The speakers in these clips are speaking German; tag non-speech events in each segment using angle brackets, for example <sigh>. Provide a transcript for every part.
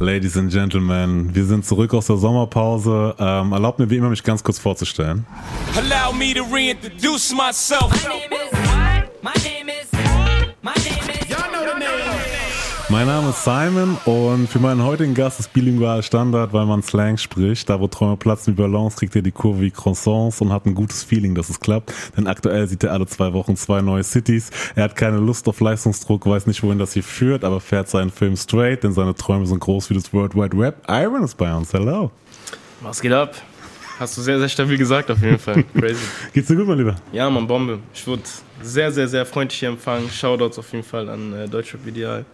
Ladies and Gentlemen, wir sind zurück aus der Sommerpause. Ähm, erlaubt mir wie immer, mich ganz kurz vorzustellen. Allow me to reintroduce myself. My name is, my name is, my name is, Mein Name ist Simon und für meinen heutigen Gast ist bilingual Standard, weil man Slang spricht. Da wo Träume platzen wie Ballons, kriegt er die Kurve wie Croissants und hat ein gutes Feeling, dass es klappt. Denn aktuell sieht er alle zwei Wochen zwei neue Cities. Er hat keine Lust auf Leistungsdruck, weiß nicht, wohin das hier führt, aber fährt seinen Film straight, denn seine Träume sind groß wie das World Wide Web. Iron ist bei uns. Hello. Was geht ab? Hast du sehr, sehr stabil gesagt, auf jeden Fall. <laughs> Crazy. Geht's dir gut, mein Lieber? Ja, man, Bombe. Ich wurde sehr, sehr, sehr freundlich hier empfangen. Shoutouts auf jeden Fall an äh, Deutschrap Ideal.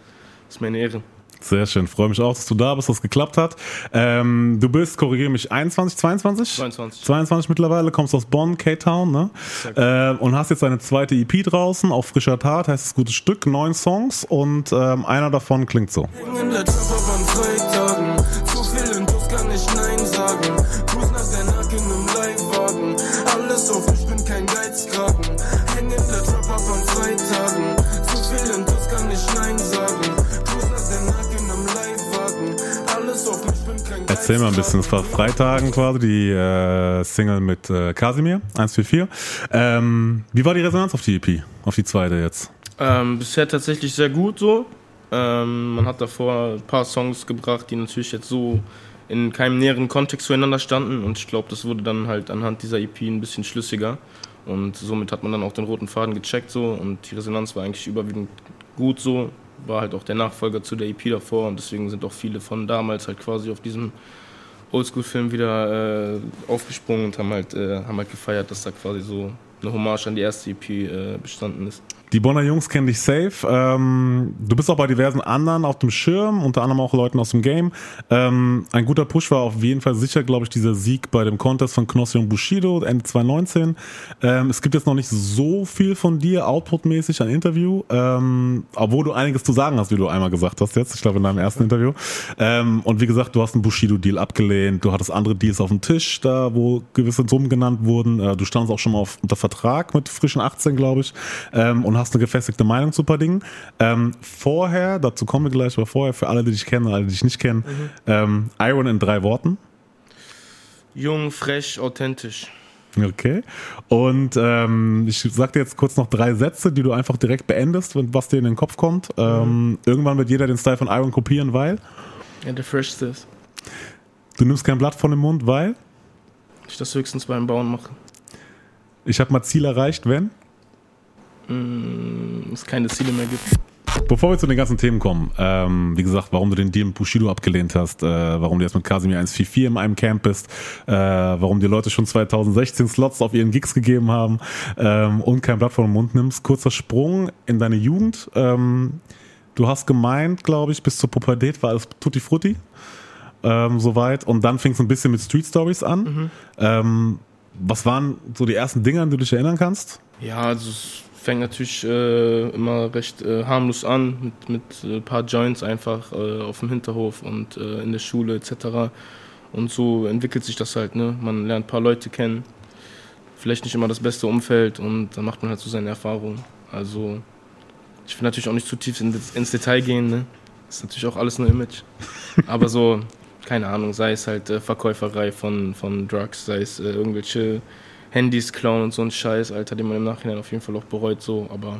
Das ist meine Ehre. Sehr schön, freue mich auch, dass du da bist, dass es geklappt hat. Ähm, du bist, korrigiere mich, 21, 22? 22. 22 mittlerweile, kommst aus Bonn, K-Town, ne? Äh, und hast jetzt deine zweite EP draußen, auf frischer Tat, heißt es gutes Stück, neun Songs und ähm, einer davon klingt so. Alles Erzähl mal ein bisschen. Es war Freitagen quasi, die äh, Single mit äh, Casimir, 144. Ähm, wie war die Resonanz auf die EP, auf die zweite jetzt? Ähm, bisher tatsächlich sehr gut so. Ähm, man hat davor ein paar Songs gebracht, die natürlich jetzt so in keinem näheren Kontext zueinander standen und ich glaube, das wurde dann halt anhand dieser EP ein bisschen schlüssiger und somit hat man dann auch den roten Faden gecheckt so und die Resonanz war eigentlich überwiegend gut so war halt auch der Nachfolger zu der EP davor und deswegen sind auch viele von damals halt quasi auf diesem Oldschool-Film wieder äh, aufgesprungen und haben halt, äh, haben halt gefeiert, dass da quasi so eine Hommage an die erste EP äh, bestanden ist. Die Bonner Jungs kennen dich safe. Ähm, du bist auch bei diversen anderen auf dem Schirm, unter anderem auch Leuten aus dem Game. Ähm, ein guter Push war auf jeden Fall sicher, glaube ich, dieser Sieg bei dem Contest von Knossi und Bushido Ende 2019. Ähm, es gibt jetzt noch nicht so viel von dir outputmäßig ein Interview, ähm, obwohl du einiges zu sagen hast, wie du einmal gesagt hast jetzt, ich glaube in deinem ersten Interview. Ähm, und wie gesagt, du hast einen Bushido-Deal abgelehnt, du hattest andere Deals auf dem Tisch, da wo gewisse Summen genannt wurden. Äh, du standst auch schon mal auf, unter Vertrag mit frischen 18, glaube ich, ähm, und hast eine gefestigte Meinung zu ein paar Dingen. Ähm, vorher, dazu kommen wir gleich, aber vorher, für alle, die dich kennen, alle, die dich nicht kennen, mhm. ähm, Iron in drei Worten. Jung, frech, authentisch. Okay. Und ähm, ich sag dir jetzt kurz noch drei Sätze, die du einfach direkt beendest, was dir in den Kopf kommt. Ähm, mhm. Irgendwann wird jeder den Style von Iron kopieren, weil. Ja, der freshste ist. Du nimmst kein Blatt von dem Mund, weil. Ich das höchstens beim Bauen mache. Ich habe mal Ziel erreicht, wenn? Mm, es keine Ziele mehr gibt. Bevor wir zu den ganzen Themen kommen, ähm, wie gesagt, warum du den Deal mit Bushido abgelehnt hast, äh, warum du jetzt mit Casimir 144 in einem Camp bist, äh, warum die Leute schon 2016 Slots auf ihren Gigs gegeben haben ähm, und kein Blatt vor den Mund nimmst. Kurzer Sprung in deine Jugend. Ähm, du hast gemeint, glaube ich, bis zur Pubertät war alles Tutti Frutti. Ähm, soweit. Und dann fing es ein bisschen mit Street Stories an. Mhm. Ähm, was waren so die ersten Dinge, an die du dich erinnern kannst? Ja, also fängt natürlich äh, immer recht äh, harmlos an, mit, mit ein äh, paar Joints einfach äh, auf dem Hinterhof und äh, in der Schule etc. Und so entwickelt sich das halt. Ne? Man lernt ein paar Leute kennen, vielleicht nicht immer das beste Umfeld und dann macht man halt so seine Erfahrungen. Also ich will natürlich auch nicht zu tief in, ins Detail gehen. Ne? Das ist natürlich auch alles nur Image. <laughs> Aber so, keine Ahnung, sei es halt äh, Verkäuferei von, von Drugs, sei es irgendwelche Handys klauen und so ein Scheiß, Alter, den man im Nachhinein auf jeden Fall auch bereut, so, aber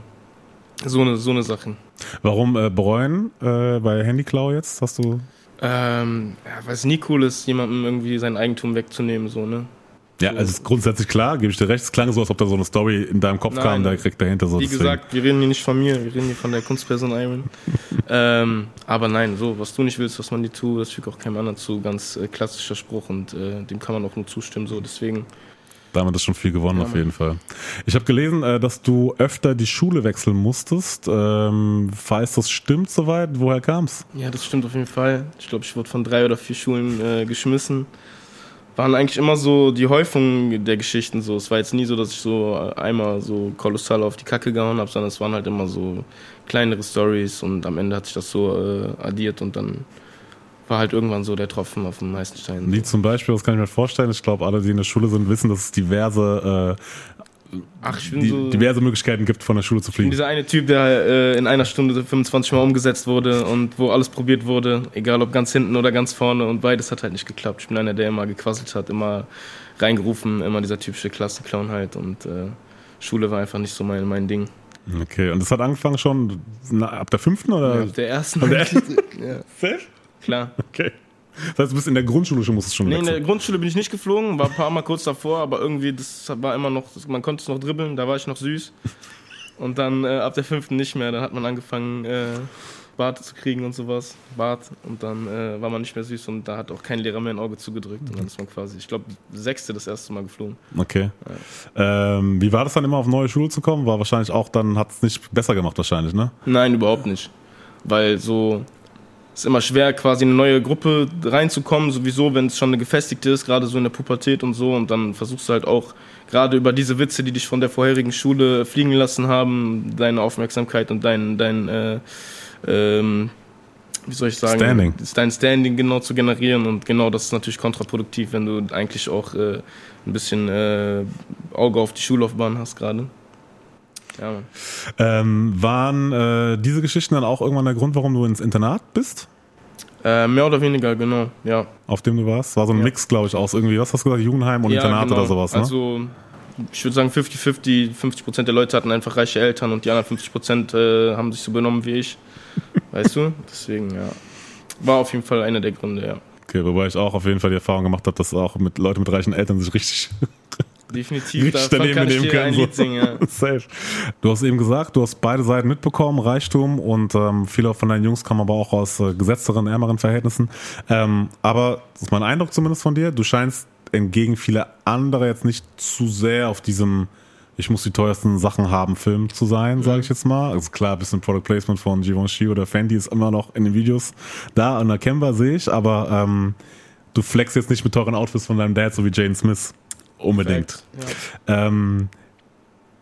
so eine, so eine Sachen. Warum äh, bereuen äh, bei Handyklau jetzt? Hast du. Ähm, ja, weil es nie cool ist, jemandem irgendwie sein Eigentum wegzunehmen, so, ne? Ja, also ist grundsätzlich klar, gebe ich dir recht. Es klang so, als ob da so eine Story in deinem Kopf Nein, kam, da kriegt dahinter so. Wie gesagt, wir reden hier nicht von mir, wir reden hier von der Kunstperson Iron. <laughs> ähm, aber nein, so, was du nicht willst, was man dir tut, das fügt auch keinem anderen zu. Ganz äh, klassischer Spruch und äh, dem kann man auch nur zustimmen, so. Deswegen damit ist schon viel gewonnen ja, auf jeden Fall. Ich habe gelesen, äh, dass du öfter die Schule wechseln musstest. Ähm, falls das stimmt soweit, woher kam's? Ja, das stimmt auf jeden Fall. Ich glaube, ich wurde von drei oder vier Schulen äh, geschmissen. Waren eigentlich immer so die Häufung der Geschichten so. Es war jetzt nie so, dass ich so äh, einmal so kolossal auf die Kacke gehauen habe, sondern es waren halt immer so kleinere Stories und am Ende hat sich das so äh, addiert und dann war halt irgendwann so der Tropfen auf dem meisten Stein. Wie zum Beispiel, das kann ich mir vorstellen, ich glaube, alle, die in der Schule sind, wissen, dass es diverse Ach, die, so, diverse Möglichkeiten gibt, von der Schule zu fliegen. Ich bin dieser eine Typ, der äh, in einer Stunde 25 Mal umgesetzt wurde und wo alles probiert wurde, egal ob ganz hinten oder ganz vorne und beides hat halt nicht geklappt. Ich bin einer, der immer gequasselt hat, immer reingerufen, immer dieser typische Klassenclown halt und äh, Schule war einfach nicht so mein, mein Ding. Okay, und das hat angefangen schon na, ab der fünften oder? Ja, ab der ersten. Ab der ersten? <laughs> ja. Safe? Klar. <laughs> Okay. Das heißt, du bist in der Grundschule schon, musstest schon Nee, wechseln. in der Grundschule bin ich nicht geflogen, war ein paar Mal kurz davor, aber irgendwie, das war immer noch, man konnte es noch dribbeln, da war ich noch süß. Und dann äh, ab der fünften nicht mehr, dann hat man angefangen, äh, Bart zu kriegen und sowas. Bart. Und dann äh, war man nicht mehr süß und da hat auch kein Lehrer mehr ein Auge zugedrückt. Und dann ist man quasi, ich glaube, sechste das erste Mal geflogen. Okay. Ja. Ähm, wie war das dann immer auf neue Schule zu kommen? War wahrscheinlich auch, dann hat es nicht besser gemacht wahrscheinlich, ne? Nein, überhaupt nicht. Weil so, ist immer schwer, quasi in eine neue Gruppe reinzukommen, sowieso, wenn es schon eine gefestigte ist, gerade so in der Pubertät und so. Und dann versuchst du halt auch, gerade über diese Witze, die dich von der vorherigen Schule fliegen lassen haben, deine Aufmerksamkeit und dein, dein äh, ähm, wie soll ich sagen, Standing. dein Standing genau zu generieren. Und genau das ist natürlich kontraproduktiv, wenn du eigentlich auch äh, ein bisschen äh, Auge auf die Schullaufbahn hast gerade. Ja, ähm, waren äh, diese Geschichten dann auch irgendwann der Grund, warum du ins Internat bist? Äh, mehr oder weniger, genau, ja. Auf dem du warst? War so ein ja. Mix, glaube ich, aus irgendwie, was hast du gesagt, Jugendheim und ja, Internat genau. oder sowas, ne? Also, ich würde sagen 50-50, 50 Prozent der Leute hatten einfach reiche Eltern und die anderen 50 Prozent äh, haben sich so benommen wie ich. <laughs> weißt du? Deswegen, ja. War auf jeden Fall einer der Gründe, ja. Okay, wobei ich auch auf jeden Fall die Erfahrung gemacht habe, dass auch mit Leuten mit reichen Eltern sich richtig Definitiv, da daneben nehmen können. So. Singen, ja. <laughs> Safe. Du hast eben gesagt, du hast beide Seiten mitbekommen, Reichtum und ähm, viele von deinen Jungs kommen aber auch aus äh, gesetzteren, ärmeren Verhältnissen. Ähm, aber das ist mein Eindruck zumindest von dir, du scheinst entgegen vieler anderer jetzt nicht zu sehr auf diesem ich muss die teuersten Sachen haben, Film zu sein, mhm. sage ich jetzt mal. Also klar, ein bisschen Product Placement von Givenchy oder Fendi ist immer noch in den Videos da und erkennbar sehe ich, aber ähm, du flex jetzt nicht mit teuren Outfits von deinem Dad, so wie Jane Smith. Unbedingt. Ja. Ähm,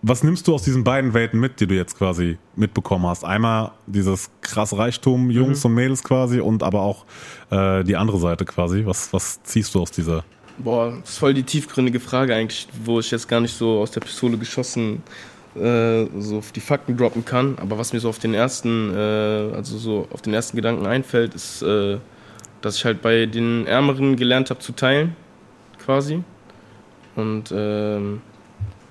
was nimmst du aus diesen beiden Welten mit, die du jetzt quasi mitbekommen hast? Einmal dieses krass Reichtum, Jungs mhm. und Mädels quasi, und aber auch äh, die andere Seite quasi. Was, was ziehst du aus dieser? Boah, das ist voll die tiefgründige Frage eigentlich, wo ich jetzt gar nicht so aus der Pistole geschossen äh, so die Fakten droppen kann. Aber was mir so auf den ersten, äh, also so auf den ersten Gedanken einfällt, ist, äh, dass ich halt bei den Ärmeren gelernt habe zu teilen, quasi und ähm,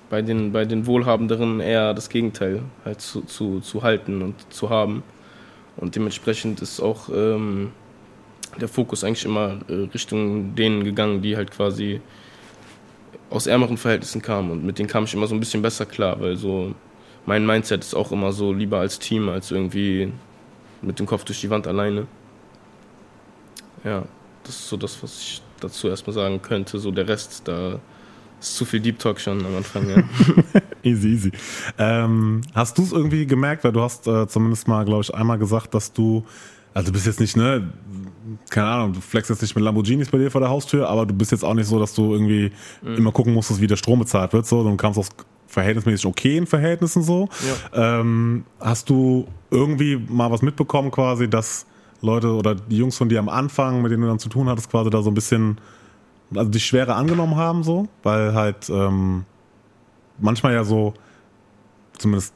bei, den, bei den Wohlhabenderen eher das Gegenteil halt zu, zu, zu halten und zu haben. Und dementsprechend ist auch ähm, der Fokus eigentlich immer äh, Richtung denen gegangen, die halt quasi aus ärmeren Verhältnissen kamen. Und mit denen kam ich immer so ein bisschen besser klar, weil so mein Mindset ist auch immer so lieber als Team, als irgendwie mit dem Kopf durch die Wand alleine. Ja, das ist so das, was ich dazu erstmal sagen könnte. So der Rest, da ist zu viel Deep Talk schon am Anfang, ja. <laughs> easy, easy. Ähm, hast du es irgendwie gemerkt, weil du hast äh, zumindest mal, glaube ich, einmal gesagt, dass du, also du bist jetzt nicht, ne, keine Ahnung, du flexst jetzt nicht mit Lamborghinis bei dir vor der Haustür, aber du bist jetzt auch nicht so, dass du irgendwie mhm. immer gucken musstest, wie der Strom bezahlt wird, so, du kamst aus verhältnismäßig okayen Verhältnissen so. Ja. Ähm, hast du irgendwie mal was mitbekommen quasi, dass Leute oder die Jungs von dir am Anfang, mit denen du dann zu tun hattest, quasi da so ein bisschen also die Schwere angenommen haben, so, weil halt ähm, manchmal ja so, zumindest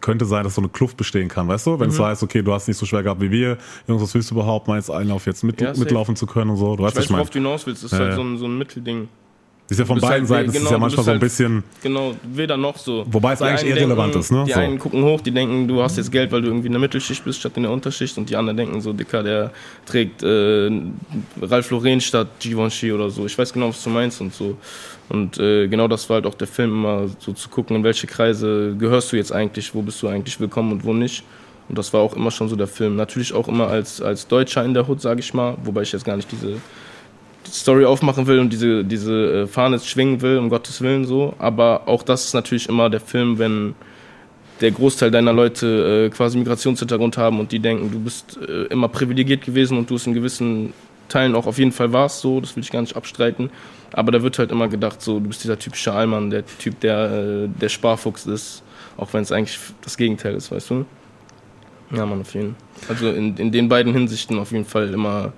könnte sein, dass so eine Kluft bestehen kann, weißt du? Wenn mhm. es heißt, okay, du hast nicht so schwer gehabt wie wir, Jungs, was willst du überhaupt, mal jetzt Einlauf jetzt mit, ja, mitlaufen zu können und so. Du ich weißt, weiß, worauf du hinaus willst, das ist ja, halt so ein, so ein Mittelding. Ist ja von beiden halt, Seiten, genau, ist ja manchmal so ein halt, bisschen. Genau, weder noch so. Wobei es eigentlich irrelevant denken, ist, ne? Die so. einen gucken hoch, die denken, du hast jetzt Geld, weil du irgendwie in der Mittelschicht bist, statt in der Unterschicht. Und die anderen denken so, Dicker, der trägt äh, Ralph Lauren statt Givenchy oder so. Ich weiß genau, was du meinst und so. Und äh, genau das war halt auch der Film, immer so zu gucken, in welche Kreise gehörst du jetzt eigentlich, wo bist du eigentlich willkommen und wo nicht. Und das war auch immer schon so der Film. Natürlich auch immer als, als Deutscher in der Hood, sage ich mal, wobei ich jetzt gar nicht diese Story aufmachen will und diese, diese äh, Fahne schwingen will, um Gottes Willen so. Aber auch das ist natürlich immer der Film, wenn der Großteil deiner Leute äh, quasi Migrationshintergrund haben und die denken, du bist äh, immer privilegiert gewesen und du es in gewissen Teilen auch auf jeden Fall warst, so, das will ich gar nicht abstreiten. Aber da wird halt immer gedacht, so, du bist dieser typische Allmann, der Typ, der der Sparfuchs ist, auch wenn es eigentlich das Gegenteil ist, weißt du? Ja, man, auf jeden Fall. Also in, in den beiden Hinsichten auf jeden Fall immer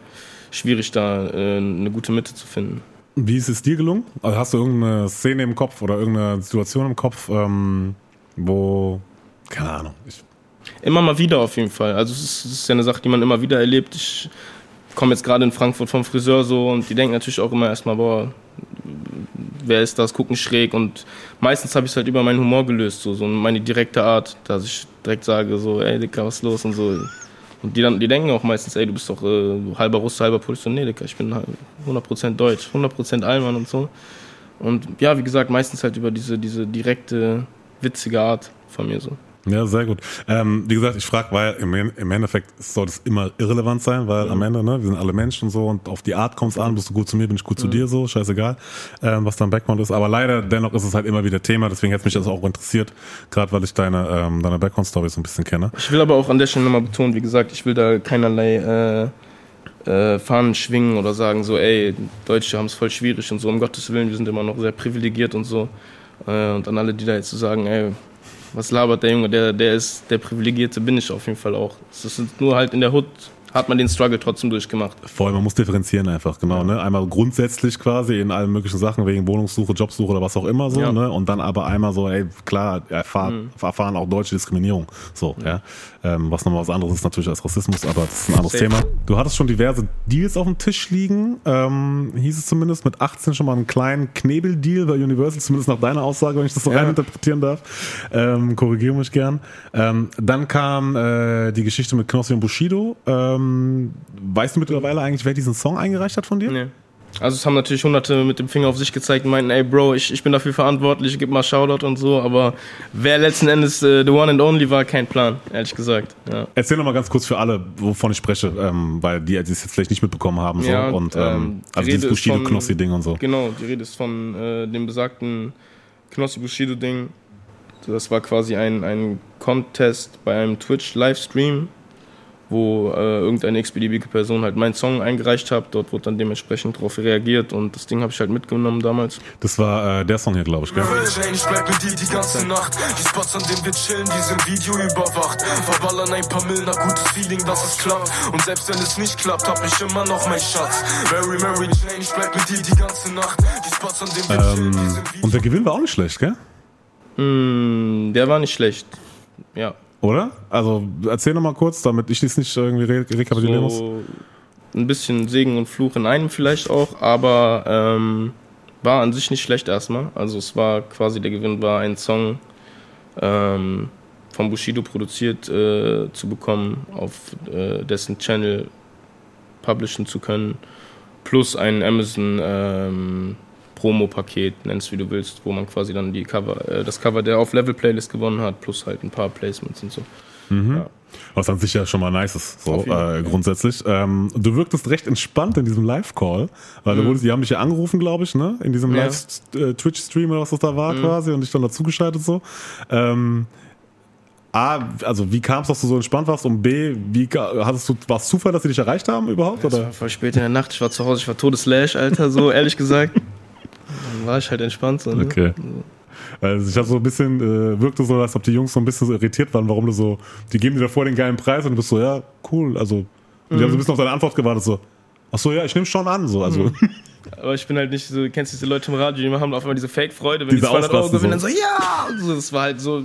schwierig, da äh, eine gute Mitte zu finden. Wie ist es dir gelungen? Also hast du irgendeine Szene im Kopf oder irgendeine Situation im Kopf, ähm, wo, keine Ahnung, Immer mal wieder auf jeden Fall. Also es ist, es ist ja eine Sache, die man immer wieder erlebt. Ich komme jetzt gerade in Frankfurt vom Friseur so und die denken natürlich auch immer erstmal, boah, wer ist das, gucken schräg und meistens habe ich es halt über meinen Humor gelöst, so, so meine direkte Art, dass ich direkt sage so, ey Dicker, was ist los und so. Und die, dann, die denken auch meistens, ey, du bist doch äh, halber Russe, halber Polizist. Nee, Dicker, ich bin 100% Deutsch, 100% Allmann und so. Und ja, wie gesagt, meistens halt über diese, diese direkte, witzige Art von mir so. Ja, sehr gut. Ähm, wie gesagt, ich frage, weil im, im Endeffekt soll es immer irrelevant sein, weil mhm. am Ende, ne, wir sind alle Menschen und so und auf die Art kommt es an, bist du gut zu mir, bin ich gut mhm. zu dir, so, scheißegal, ähm, was dein Background ist. Aber leider, dennoch ist es halt immer wieder Thema, deswegen hätte mich das auch interessiert, gerade weil ich deine, ähm, deine Background-Story so ein bisschen kenne. Ich will aber auch an der Stelle nochmal betonen, wie gesagt, ich will da keinerlei äh, äh, Fahnen schwingen oder sagen so, ey, Deutsche haben es voll schwierig und so, um Gottes Willen, wir sind immer noch sehr privilegiert und so. Äh, und an alle, die da jetzt so sagen, ey, was labert der Junge, der, der ist der Privilegierte, bin ich auf jeden Fall auch. Es ist nur halt in der Hut hat man den Struggle trotzdem durchgemacht. Voll, man muss differenzieren einfach, genau. Ja. Ne? Einmal grundsätzlich quasi in allen möglichen Sachen, wegen Wohnungssuche, Jobsuche oder was auch immer so, ja. ne? Und dann aber einmal so, ey, klar, erfahren, mhm. erfahren auch deutsche Diskriminierung. So, ja. ja? Ähm, was nochmal was anderes ist natürlich als Rassismus, aber das ist ein anderes. Thema. Du hattest schon diverse Deals auf dem Tisch liegen, ähm, hieß es zumindest, mit 18 schon mal einen kleinen Knebeldeal bei Universal, zumindest nach deiner Aussage, wenn ich das so rein interpretieren darf. Ähm, korrigiere mich gern. Ähm, dann kam äh, die Geschichte mit Knossi und Bushido. Ähm, weißt du mittlerweile eigentlich, wer diesen Song eingereicht hat von dir? Nee. Also es haben natürlich Hunderte mit dem Finger auf sich gezeigt und meinten, ey Bro, ich, ich bin dafür verantwortlich, gib mal Shoutout und so, aber wer letzten Endes äh, the one and only war, kein Plan, ehrlich gesagt. Ja. Erzähl noch mal ganz kurz für alle, wovon ich spreche, ähm, weil die, die es jetzt vielleicht nicht mitbekommen haben. So. Ja, und, ähm, ähm also dieses Bushido-Knossi-Ding und so. Genau, die Rede ist von äh, dem besagten Knossi-Bushido-Ding. Das war quasi ein, ein Contest bei einem Twitch-Livestream wo äh, irgendeine x-beliebige Person halt meinen Song eingereicht hat. Dort wurde dann dementsprechend darauf reagiert und das Ding habe ich halt mitgenommen damals. Das war äh, der Song hier, glaube ich, gell? Ich bleib mit dir die ganze Nacht. Die Spots, an denen wir chillen, die sind Video überwacht. Verballern ein paar Millen, gutes Feeling, dass es klappt. Und selbst wenn es nicht klappt, hab ich immer noch mein Schatz. Mary, Mary Jane, ich bleib mit dir die ganze Nacht. Die Spots, an denen wir ähm, chillen, die sind Video Und der Gewinn war auch nicht schlecht, gell? Mm, der war nicht schlecht, ja. Oder? Also erzähl noch mal kurz, damit ich das nicht irgendwie re rekapitulieren so muss. Ein bisschen Segen und Fluch in einem vielleicht auch, aber ähm, war an sich nicht schlecht erstmal. Also es war quasi, der Gewinn war ein Song ähm, von Bushido produziert äh, zu bekommen, auf äh, dessen Channel publishen zu können, plus ein Amazon ähm, Promo-Paket, nennst wie du willst, wo man quasi dann die Cover, äh, das Cover der Auf-Level-Playlist gewonnen hat, plus halt ein paar Placements und so. Mhm. Ja. Was an sich ja schon mal nice ist, so äh, grundsätzlich. Ähm, du wirktest recht entspannt in diesem Live-Call, weil mhm. du wurdest, die haben dich ja angerufen, glaube ich, ne? In diesem ja. Live-Twitch-Stream oder was das da war mhm. quasi und dich dann dazugeschaltet so. Ähm, A, also wie kam es, dass du so entspannt warst und B, wie hattest du, war es Zufall, dass sie dich erreicht haben überhaupt? Das oder? war voll spät in der Nacht, ich war zu Hause, ich war todeslash, Alter, so ehrlich gesagt. <laughs> Dann war ich halt entspannt so. Ne? Okay. Also ich habe so ein bisschen, äh, wirkte so, als ob die Jungs so ein bisschen so irritiert waren, warum du so, die geben dir davor den geilen Preis und du bist so, ja, cool, also. Und die haben so ein bisschen auf deine Antwort gewartet, so, ach so, ja, ich nehme schon an, so, also. Mhm. Aber ich bin halt nicht so, kennst du diese Leute im Radio, die haben auf einmal diese Fake-Freude, wenn diese die 200 Euro gewinnen, so. dann so, ja! Und so, das war halt so,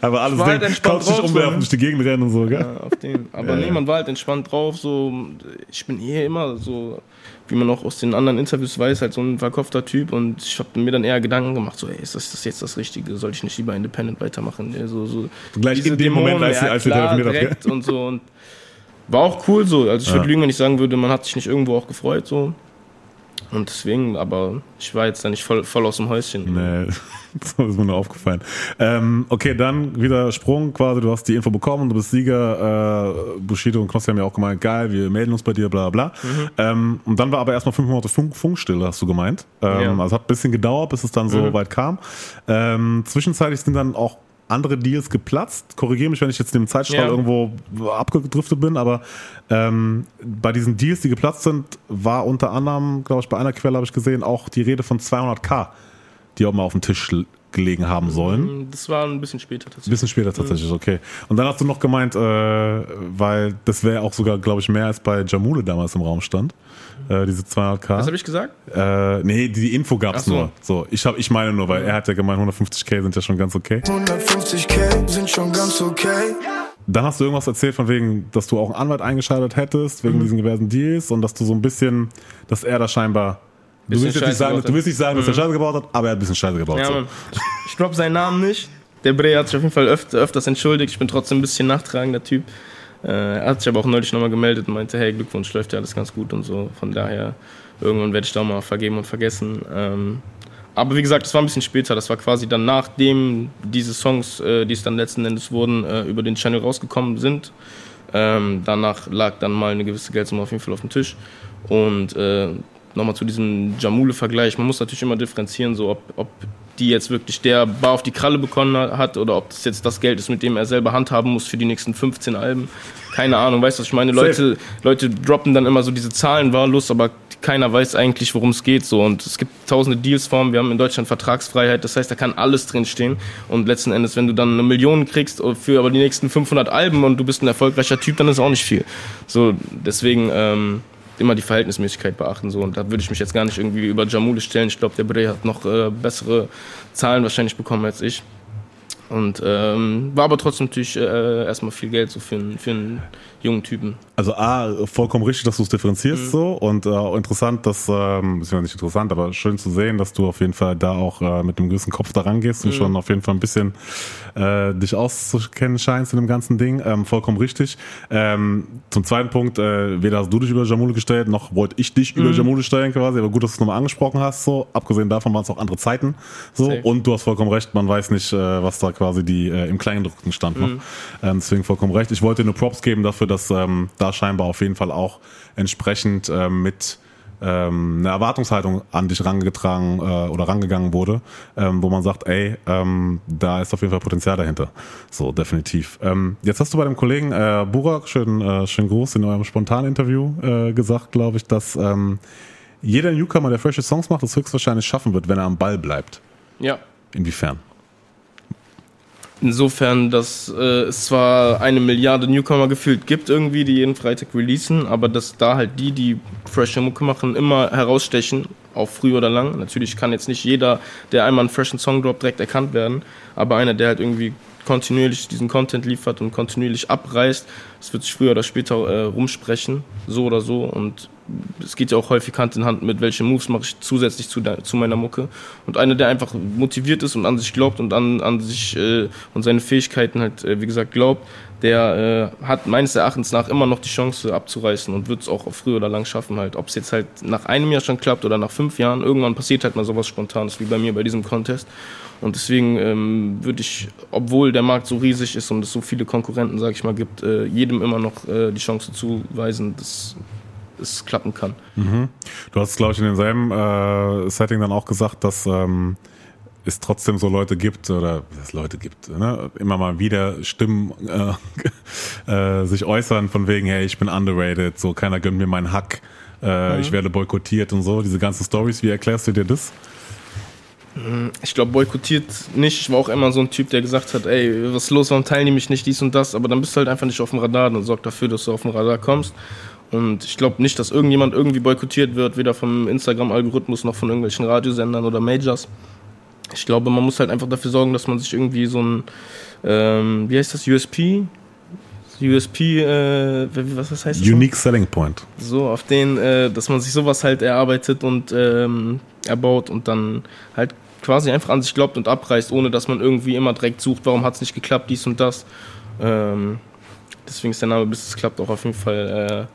aber alles war halt Ding, entspannt drauf, umwerfen, so, durch die Gegend rennen und so, gell? Ja, auf den. Aber ja, nee, man war halt entspannt drauf, so, ich bin eh immer so, wie man auch aus den anderen Interviews weiß, halt so ein verkopfter Typ und ich habe mir dann eher Gedanken gemacht, so, ey, ist das, das jetzt das Richtige? Sollte ich nicht lieber independent weitermachen? So, so, Gleich in dem Moment, als, ja, als klar, wir telefoniert haben. und so und war auch cool so. Also ich würde lügen, wenn ich sagen würde, man hat sich nicht irgendwo auch gefreut, so. Und deswegen, aber ich war jetzt da nicht voll, voll aus dem Häuschen. Nee, <laughs> das ist mir nur aufgefallen. Ähm, okay, dann wieder Sprung quasi, du hast die Info bekommen, du bist Sieger, äh, Bushido und Knossi haben ja auch gemeint, geil, wir melden uns bei dir, bla bla. Mhm. Ähm, und dann war aber erstmal fünf Monate Funk, Funkstille, hast du gemeint. Ähm, ja. Also hat ein bisschen gedauert, bis es dann so mhm. weit kam. Ähm, zwischenzeitlich sind dann auch andere Deals geplatzt. Korrigiere mich, wenn ich jetzt in dem Zeitstrahl ja. irgendwo abgedriftet bin, aber ähm, bei diesen Deals, die geplatzt sind, war unter anderem, glaube ich, bei einer Quelle habe ich gesehen, auch die Rede von 200k, die auch mal auf dem Tisch gelegen haben sollen. Das war ein bisschen später Ein tatsächlich. bisschen später tatsächlich, okay. Und dann hast du noch gemeint, äh, weil das wäre auch sogar, glaube ich, mehr als bei Jamule damals im Raum stand. Äh, diese 200k. Was habe ich gesagt? Äh, nee, die Info gab's Ach so. nur. So, ich hab, ich meine nur, weil er hat ja gemeint, 150k sind ja schon ganz okay. 150k sind schon ganz okay. Dann hast du irgendwas erzählt von wegen, dass du auch einen Anwalt eingeschaltet hättest Mhm. wegen diesen diversen Deals und dass du so ein bisschen, dass er da scheinbar Du willst, nicht sagen, du willst nicht sagen, dass er Scheiße gebaut hat, aber er hat ein bisschen Scheiße gebaut. Ja, so. Ich drop seinen Namen nicht. Der Bre hat sich auf jeden Fall öfter, öfters entschuldigt. Ich bin trotzdem ein bisschen nachtragender Typ. Äh, er hat sich aber auch neulich nochmal gemeldet und meinte, hey, Glückwunsch, läuft ja alles ganz gut und so. Von daher, irgendwann werde ich da mal vergeben und vergessen. Ähm, aber wie gesagt, das war ein bisschen später. Das war quasi dann nachdem diese Songs, äh, die es dann letzten Endes wurden, äh, über den Channel rausgekommen sind. Ähm, danach lag dann mal eine gewisse Geldsumme auf jeden Fall auf dem Tisch. Und nochmal zu diesem Jamule-Vergleich. Man muss natürlich immer differenzieren, so ob, ob die jetzt wirklich der Bar auf die Kralle bekommen hat oder ob das jetzt das Geld ist, mit dem er selber handhaben muss für die nächsten 15 Alben. Keine Ahnung, weißt du, was ich meine? Leute, Leute droppen dann immer so diese Zahlen wahllos, aber keiner weiß eigentlich, worum es geht. So. Und es gibt tausende Deals vor, wir haben in Deutschland Vertragsfreiheit, das heißt, da kann alles drinstehen. Und letzten Endes, wenn du dann eine Million kriegst für aber die nächsten 500 Alben und du bist ein erfolgreicher Typ, dann ist auch nicht viel. So, deswegen ähm, immer die Verhältnismäßigkeit beachten. So. Und da würde ich mich jetzt gar nicht irgendwie über Jamule stellen. Ich glaube, der Bre hat noch äh, bessere Zahlen wahrscheinlich bekommen als ich. Und ähm, war aber trotzdem natürlich äh, erstmal viel Geld so für, einen- für einen jungen Typen. Also A, vollkommen richtig, dass du es differenzierst Mhm. so und äh, auch interessant, dass, ähm, ist ja nicht interessant, aber schön zu sehen, dass du auf jeden Fall da auch äh, mit einem gewissen Kopf da rangehst und Mhm. schon auf jeden Fall ein bisschen äh, dich auszukennen scheinst in dem ganzen Ding. Ähm, vollkommen richtig. Ähm, zum zweiten Punkt, äh, weder hast du dich über Jamule gestellt, noch wollte ich dich Mhm. über Jamule stellen quasi, aber gut, dass du es nochmal angesprochen hast, so. Abgesehen davon waren es auch andere Zeiten, so. Safe. Und du hast vollkommen recht, man weiß nicht, äh, was da quasi die äh, im Kleingedruckten stand noch. Ähm, deswegen vollkommen recht. Ich wollte nur Props geben dafür, dass ähm, da scheinbar auf jeden Fall auch entsprechend ähm, mit ähm, eine Erwartungshaltung an dich rangetragen äh, oder rangegangen wurde, ähm, wo man sagt, ey, ähm, da ist auf jeden Fall Potenzial dahinter. So, definitiv. Ähm, jetzt hast du bei dem Kollegen äh, Burak, schön, äh, schön groß in eurem spontanen Interview äh, gesagt, glaube ich, dass ähm, jeder Newcomer, der frische Songs macht, das höchstwahrscheinlich schaffen wird, wenn er am Ball bleibt. Ja. Inwiefern? Insofern, dass äh, es zwar eine Milliarde Newcomer gefühlt gibt irgendwie, die jeden Freitag releasen, aber dass da halt die, die frische Mucke machen, immer herausstechen, auch früh oder lang. Natürlich kann jetzt nicht jeder, der einmal einen freshen Song droppt, direkt erkannt werden, aber einer, der halt irgendwie kontinuierlich diesen Content liefert und kontinuierlich abreißt, das wird sich früher oder später äh, rumsprechen, so oder so und es geht ja auch häufig Hand in Hand mit, welche Moves mache ich zusätzlich zu, der, zu meiner Mucke. Und einer, der einfach motiviert ist und an sich glaubt und an, an sich äh, und seine Fähigkeiten halt, äh, wie gesagt, glaubt, der äh, hat meines Erachtens nach immer noch die Chance abzureißen und wird es auch früh oder lang schaffen halt. Ob es jetzt halt nach einem Jahr schon klappt oder nach fünf Jahren, irgendwann passiert halt mal sowas Spontanes wie bei mir bei diesem Contest. Und deswegen ähm, würde ich, obwohl der Markt so riesig ist und es so viele Konkurrenten, sag ich mal, gibt, äh, jedem immer noch äh, die Chance zuweisen, dass es klappen kann. Du hast, glaube ich, in demselben äh, Setting dann auch gesagt, dass ähm, es trotzdem so Leute gibt, oder es Leute gibt, ne? immer mal wieder Stimmen äh, <laughs> äh, sich äußern von wegen, hey, ich bin underrated, so keiner gönnt mir meinen Hack, äh, ich werde boykottiert und so, diese ganzen Stories, wie erklärst du dir das? Ich glaube, boykottiert nicht. Ich war auch immer so ein Typ, der gesagt hat, ey, was ist los, warum teilnehme ich nicht dies und das? Aber dann bist du halt einfach nicht auf dem Radar und sorg dafür, dass du auf dem Radar kommst. Und ich glaube nicht, dass irgendjemand irgendwie boykottiert wird, weder vom Instagram-Algorithmus noch von irgendwelchen Radiosendern oder Majors. Ich glaube, man muss halt einfach dafür sorgen, dass man sich irgendwie so ein, ähm, wie heißt das, USP? USP, äh, was das heißt das? Unique Selling Point. so auf den, äh, dass man sich sowas halt erarbeitet und ähm, erbaut und dann halt quasi einfach an sich glaubt und abreißt, ohne dass man irgendwie immer direkt sucht, warum hat es nicht geklappt, dies und das. Ähm, deswegen ist der Name Bis es klappt auch auf jeden Fall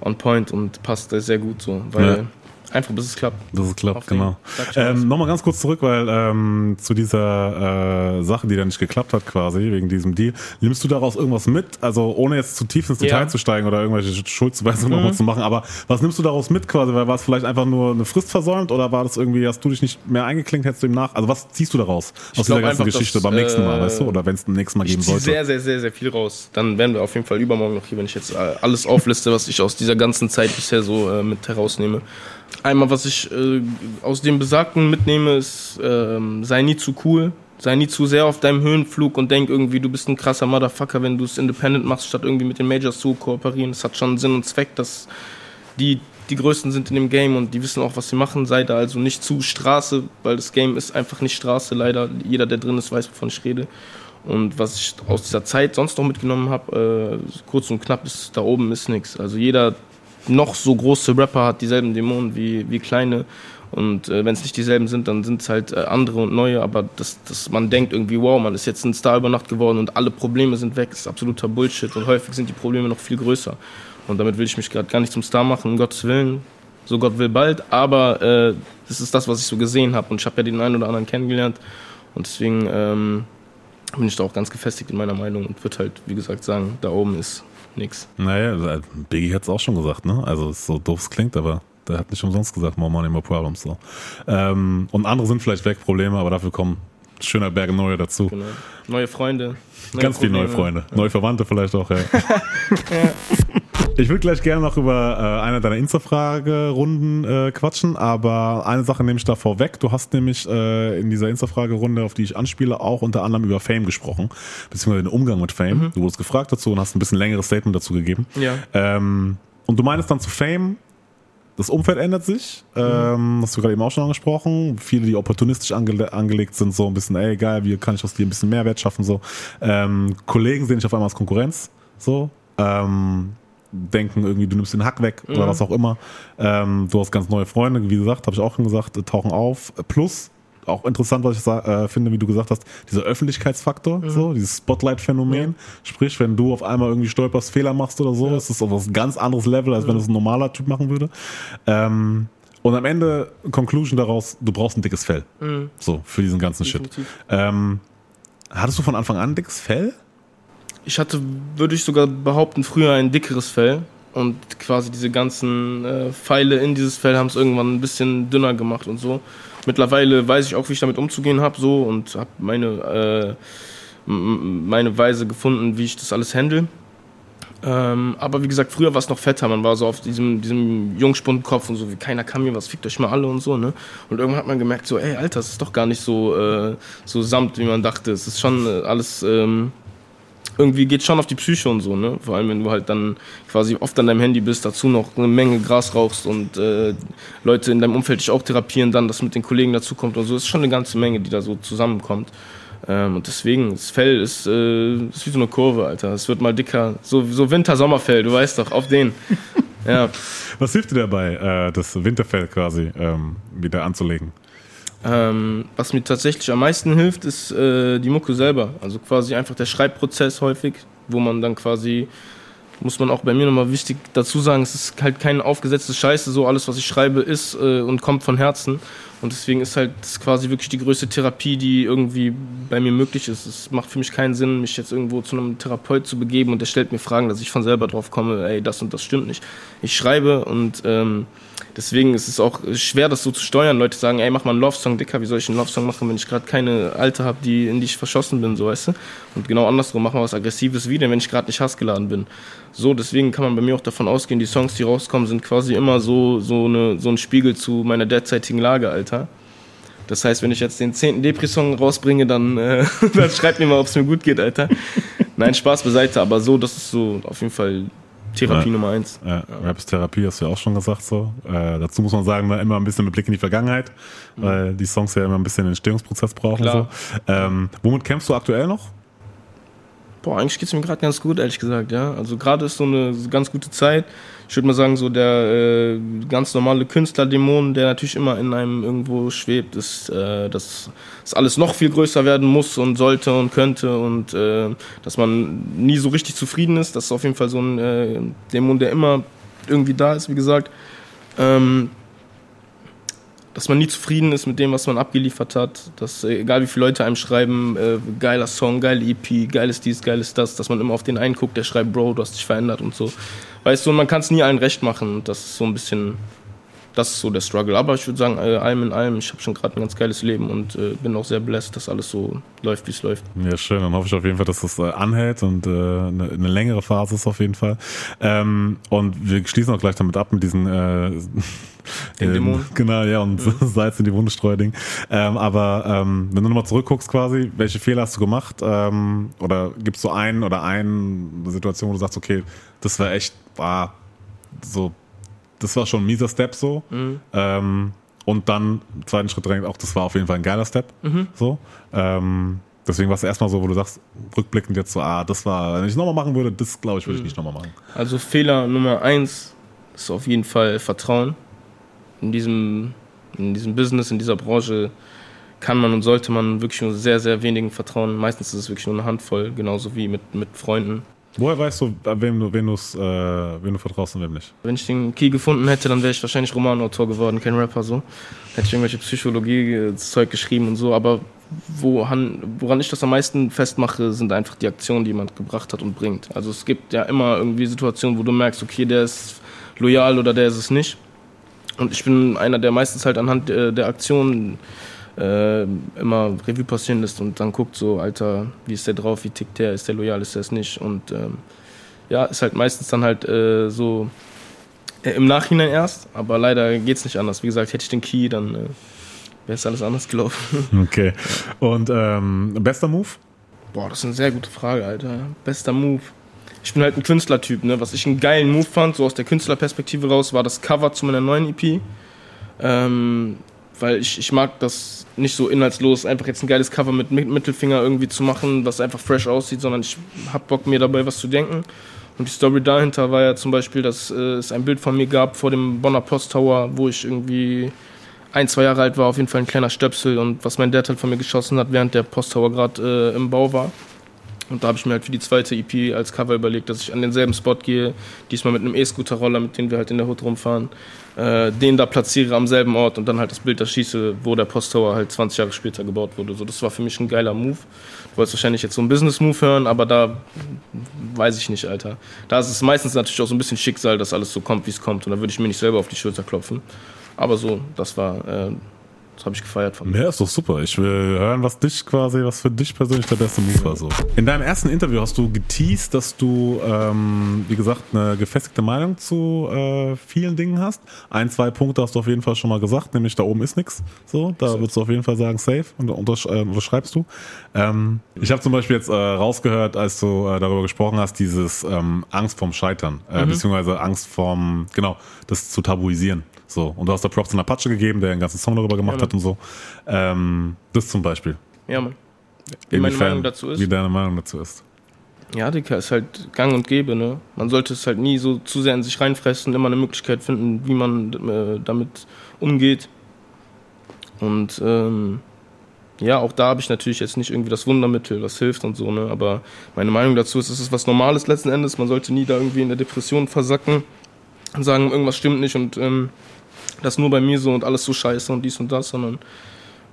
äh, on point und passt sehr gut so, weil Ja. Einfach bis es klappt. Das ist klappt, genau. Ähm, Nochmal ganz kurz zurück, weil ähm, zu dieser äh, Sache, die da nicht geklappt hat, quasi, wegen diesem Deal, nimmst du daraus irgendwas mit? Also ohne jetzt zu tief ins Detail Ja. Mhm. zu steigen oder irgendwelche Schuldzuweisungen nochmal zu machen, aber was nimmst du daraus mit quasi? Weil war es vielleicht einfach nur eine Frist versäumt oder war das irgendwie, hast du dich nicht mehr eingeklinkt, hättest du ihm nach? Also was ziehst du daraus aus dieser ganzen einfach, Geschichte dass, beim nächsten Mal, äh, weißt du? Oder wenn es ein nächstes Mal geben sollte? sehr, sehr, sehr, sehr viel raus. Dann werden wir auf jeden Fall übermorgen noch hier, wenn ich jetzt äh, alles aufliste, was ich aus dieser ganzen Zeit bisher so äh, mit herausnehme. Einmal, was ich äh, aus dem Besagten mitnehme, ist, äh, sei nie zu cool, sei nie zu sehr auf deinem Höhenflug und denk irgendwie, du bist ein krasser Motherfucker, wenn du es independent machst, statt irgendwie mit den Majors zu kooperieren. Es hat schon Sinn und Zweck, dass die die Größten sind in dem Game und die wissen auch, was sie machen. Sei da also nicht zu Straße, weil das Game ist einfach nicht Straße, leider. Jeder, der drin ist, weiß, wovon ich rede. Und was ich aus dieser Zeit sonst noch mitgenommen habe, äh, kurz und knapp, ist da oben ist nichts. Also jeder noch so große Rapper hat dieselben Dämonen wie, wie kleine. Und äh, wenn es nicht dieselben sind, dann sind es halt äh, andere und neue. Aber dass, dass man denkt irgendwie, wow, man ist jetzt ein Star über Nacht geworden und alle Probleme sind weg, ist absoluter Bullshit. Und häufig sind die Probleme noch viel größer. Und damit will ich mich gerade gar nicht zum Star machen, um Gottes Willen. So Gott will bald. Aber äh, das ist das, was ich so gesehen habe. Und ich habe ja den einen oder anderen kennengelernt. Und deswegen ähm, bin ich da auch ganz gefestigt in meiner Meinung und würde halt, wie gesagt, sagen, da oben ist nix. Naja, Biggie hat es auch schon gesagt, ne? Also so doof es klingt, aber der hat nicht umsonst gesagt, more money, more problems. So. Ähm, und andere sind vielleicht weg, Probleme, aber dafür kommen schöner Berge neue dazu. Genau. Neue Freunde. Neue Ganz viele neue Freunde. Ja. Neue Verwandte vielleicht auch, ja. <laughs> ja. Ich würde gleich gerne noch über äh, eine deiner Insta-Fragerunden äh, quatschen, aber eine Sache nehme ich da vorweg. Du hast nämlich äh, in dieser Insta-Fragerunde, auf die ich anspiele, auch unter anderem über Fame gesprochen, beziehungsweise den Umgang mit Fame. Mhm. Du wurdest gefragt dazu und hast ein bisschen längeres Statement dazu gegeben. Ja. Ähm, und du meinst dann zu Fame, das Umfeld ändert sich, mhm. ähm, hast du gerade eben auch schon angesprochen. Viele, die opportunistisch angele angelegt sind, so ein bisschen, ey, geil, wie kann ich aus dir ein bisschen Mehrwert schaffen, so. Ähm, Kollegen sehen dich auf einmal als Konkurrenz, so. Ähm, denken irgendwie, du nimmst den Hack weg mhm. oder was auch immer. Ähm, du hast ganz neue Freunde, wie gesagt, habe ich auch schon gesagt, tauchen auf. Plus, auch interessant, was ich äh, finde, wie du gesagt hast, dieser Öffentlichkeitsfaktor, mhm. so, dieses Spotlight-Phänomen. Ja. Sprich, wenn du auf einmal irgendwie stolperst, Fehler machst oder so, ja. ist das auf ein ganz anderes Level, als mhm. wenn es ein normaler Typ machen würde. Ähm, und am Ende, Conclusion daraus, du brauchst ein dickes Fell. Mhm. So, für diesen ganzen Definitiv. Shit. Ähm, hattest du von Anfang an ein dickes Fell? Ich hatte, würde ich sogar behaupten, früher ein dickeres Fell. Und quasi diese ganzen äh, Pfeile in dieses Fell haben es irgendwann ein bisschen dünner gemacht und so. Mittlerweile weiß ich auch, wie ich damit umzugehen habe, so und habe meine, äh, meine Weise gefunden, wie ich das alles handle. Ähm, aber wie gesagt, früher war es noch fetter. Man war so auf diesem, diesem Jungspundenkopf und so, wie keiner kann mir was, fickt euch mal alle und so, ne? Und irgendwann hat man gemerkt, so, ey, Alter, es ist doch gar nicht so, äh, so samt, wie man dachte. Es ist schon äh, alles, ähm, irgendwie geht schon auf die Psyche und so, ne? Vor allem, wenn du halt dann quasi oft an deinem Handy bist, dazu noch eine Menge Gras rauchst und äh, Leute in deinem Umfeld dich auch therapieren, dann das mit den Kollegen dazu kommt und so. Es ist schon eine ganze Menge, die da so zusammenkommt. Ähm, und deswegen, das Fell ist, äh, ist wie so eine Kurve, Alter. Es wird mal dicker. So, so Winter-Sommerfell, du weißt doch, auf den. <laughs> ja. Was hilft dir dabei, äh, das Winterfell quasi ähm, wieder anzulegen? Ähm, was mir tatsächlich am meisten hilft, ist äh, die Mucke selber. Also quasi einfach der Schreibprozess häufig, wo man dann quasi, muss man auch bei mir nochmal wichtig dazu sagen, es ist halt kein aufgesetztes Scheiße, so alles, was ich schreibe, ist äh, und kommt von Herzen. Und deswegen ist halt das quasi wirklich die größte Therapie, die irgendwie bei mir möglich ist. Es macht für mich keinen Sinn, mich jetzt irgendwo zu einem Therapeut zu begeben und der stellt mir Fragen, dass ich von selber drauf komme, ey, das und das stimmt nicht. Ich schreibe und ähm, Deswegen ist es auch schwer, das so zu steuern. Leute sagen, ey, mach mal einen Love-Song, Dicker, wie soll ich einen Love-Song machen, wenn ich gerade keine Alte habe, die in die ich verschossen bin, so weißt du? Und genau andersrum, mach mal was Aggressives wieder, wenn ich gerade nicht hassgeladen bin. So, deswegen kann man bei mir auch davon ausgehen, die Songs, die rauskommen, sind quasi immer so, so, eine, so ein Spiegel zu meiner derzeitigen Lage, Alter. Das heißt, wenn ich jetzt den zehnten Depri-Song rausbringe, dann, äh, <laughs> dann schreibt mir mal, ob es mir gut geht, Alter. Nein, Spaß beiseite, aber so, das ist so auf jeden Fall Therapie ja. Nummer eins. Ja, ja. Rap ist Therapie, hast du ja auch schon gesagt so. Äh, dazu muss man sagen, immer ein bisschen mit Blick in die Vergangenheit, mhm. weil die Songs ja immer ein bisschen den Entstehungsprozess brauchen. So. Ähm, womit kämpfst du aktuell noch? Boah, eigentlich geht es mir gerade ganz gut, ehrlich gesagt, ja. Also gerade ist so eine ganz gute Zeit. Ich würde mal sagen, so der äh, ganz normale Künstlerdämon, der natürlich immer in einem irgendwo schwebt, ist, äh, dass es alles noch viel größer werden muss und sollte und könnte und äh, dass man nie so richtig zufrieden ist. Das ist auf jeden Fall so ein äh, Dämon, der immer irgendwie da ist, wie gesagt. Ähm, dass man nie zufrieden ist mit dem, was man abgeliefert hat. Dass äh, egal wie viele Leute einem schreiben, äh, geiler Song, geile EP, geiles dies, geiles das, dass man immer auf den einen guckt, der schreibt, Bro, du hast dich verändert und so. Weißt du, und man kann es nie allen recht machen. Das ist so ein bisschen das ist so der Struggle. Aber ich würde sagen, äh, allem in allem, ich habe schon gerade ein ganz geiles Leben und äh, bin auch sehr blessed, dass alles so läuft, wie es läuft. Ja, schön. Dann hoffe ich auf jeden Fall, dass das äh, anhält und äh, eine, eine längere Phase ist auf jeden Fall. Ähm, und wir schließen auch gleich damit ab mit diesen äh, <laughs> Den Dämonen. <laughs> Genau, ja, und Mhm. <laughs> Salz in die Wunde streuen. Ähm, aber ähm, wenn du nochmal zurückguckst quasi, welche Fehler hast du gemacht? Ähm, oder gibt es so einen oder eine Situation, wo du sagst, okay, das war echt, war so, das war schon ein mieser Step so. Mhm. Ähm, und dann, im zweiten Schritt direkt auch, das war auf jeden Fall ein geiler Step. Mhm. So. Ähm, deswegen war es erstmal so, wo du sagst, rückblickend jetzt so, ah, das war, wenn ich nochmal machen würde, das glaube ich, würde Mhm. ich nicht nochmal machen. Also Fehler Nummer eins ist auf jeden Fall Vertrauen. In diesem, in diesem Business, in dieser Branche kann man und sollte man wirklich nur sehr, sehr wenigen vertrauen. Meistens ist es wirklich nur eine Handvoll, genauso wie mit, mit Freunden. Woher weißt du, wem du, wem, äh, wem du vertraust und wem nicht? Wenn ich den Key gefunden hätte, dann wäre ich wahrscheinlich Romanautor geworden, kein Rapper so. Hätte ich irgendwelche Psychologie-Zeug geschrieben und so, aber woran, woran ich das am meisten festmache, sind einfach die Aktionen, die jemand gebracht hat und bringt. Also es gibt ja immer irgendwie Situationen, wo du merkst, okay, der ist loyal oder der ist es nicht. Und ich bin einer, der meistens halt anhand äh, der Aktionen äh, immer Revue passieren lässt und dann guckt so, Alter, wie ist der drauf, wie tickt der, ist der loyal, ist der es nicht. Und ähm, ja, ist halt meistens dann halt äh, so äh, im Nachhinein erst, aber leider geht's nicht anders. Wie gesagt, hätte ich den Key, dann äh, wäre es alles anders gelaufen. <laughs> Okay. Und ähm, bester Move? Boah, das ist eine sehr gute Frage, Alter. Bester Move. Ich bin halt ein Künstlertyp, ne? Was ich einen geilen Move fand, so aus der Künstlerperspektive raus, war das Cover zu meiner neuen EP. Ähm, weil ich, ich mag das nicht so inhaltslos, einfach jetzt ein geiles Cover mit Mi- Mittelfinger irgendwie zu machen, was einfach fresh aussieht, sondern ich hab Bock, mir dabei was zu denken. Und die Story dahinter war ja zum Beispiel, dass äh, es ein Bild von mir gab vor dem Bonner Post Tower, wo ich irgendwie ein, zwei Jahre alt war, auf jeden Fall ein kleiner Stöpsel und was mein Dad halt von mir geschossen hat, während der Post Tower gerade äh, im Bau war. Und da habe ich mir halt für die zweite EP als Cover überlegt, dass ich an denselben Spot gehe, diesmal mit einem E-Scooter-Roller, mit dem wir halt in der Hut rumfahren, äh, den da platziere am selben Ort und dann halt das Bild da schieße, wo der Post Tower halt 20 Jahre später gebaut wurde. So, das war für mich ein geiler Move. Du wolltest wahrscheinlich jetzt so einen Business-Move hören, aber da weiß ich nicht, Alter. Da ist es meistens natürlich auch so ein bisschen Schicksal, dass alles so kommt, wie es kommt. Und da würde ich mir nicht selber auf die Schulter klopfen. Aber so, das war, äh, das habe ich gefeiert von mir. Ja, ist doch super. Ich will hören, was dich quasi, was für dich persönlich der beste Move war. So. In deinem ersten Interview hast du geteased, dass du, ähm, wie gesagt, eine gefestigte Meinung zu äh, vielen Dingen hast. Ein, zwei Punkte hast du auf jeden Fall schon mal gesagt, nämlich da oben ist nichts. So, da würdest du auf jeden Fall sagen, safe und untersch äh, unterschreibst du. Ähm, ich habe zum Beispiel jetzt äh, rausgehört, als du äh, darüber gesprochen hast, dieses ähm, Angst vorm Scheitern, äh, beziehungsweise Angst vorm, genau, das zu tabuisieren. So, und du hast da Props an Apache gegeben, der einen ganzen Song darüber gemacht Ja, hat und so. Ähm, das zum Beispiel. Ja, Mann. Wie meine Inwiefern- Meinung dazu ist? Wie deine Meinung dazu ist. Ja, Dicker, ist halt gang und gäbe, ne? Man sollte es halt nie so zu sehr in sich reinfressen, immer eine Möglichkeit finden, wie man äh, damit umgeht. Und ähm, ja, auch da habe ich natürlich jetzt nicht irgendwie das Wundermittel, was hilft und so, ne? Aber meine Meinung dazu ist, es ist was Normales letzten Endes. Man sollte nie da irgendwie in der Depression versacken und sagen, irgendwas stimmt nicht und ähm, das nur bei mir so und alles so scheiße und dies und das, sondern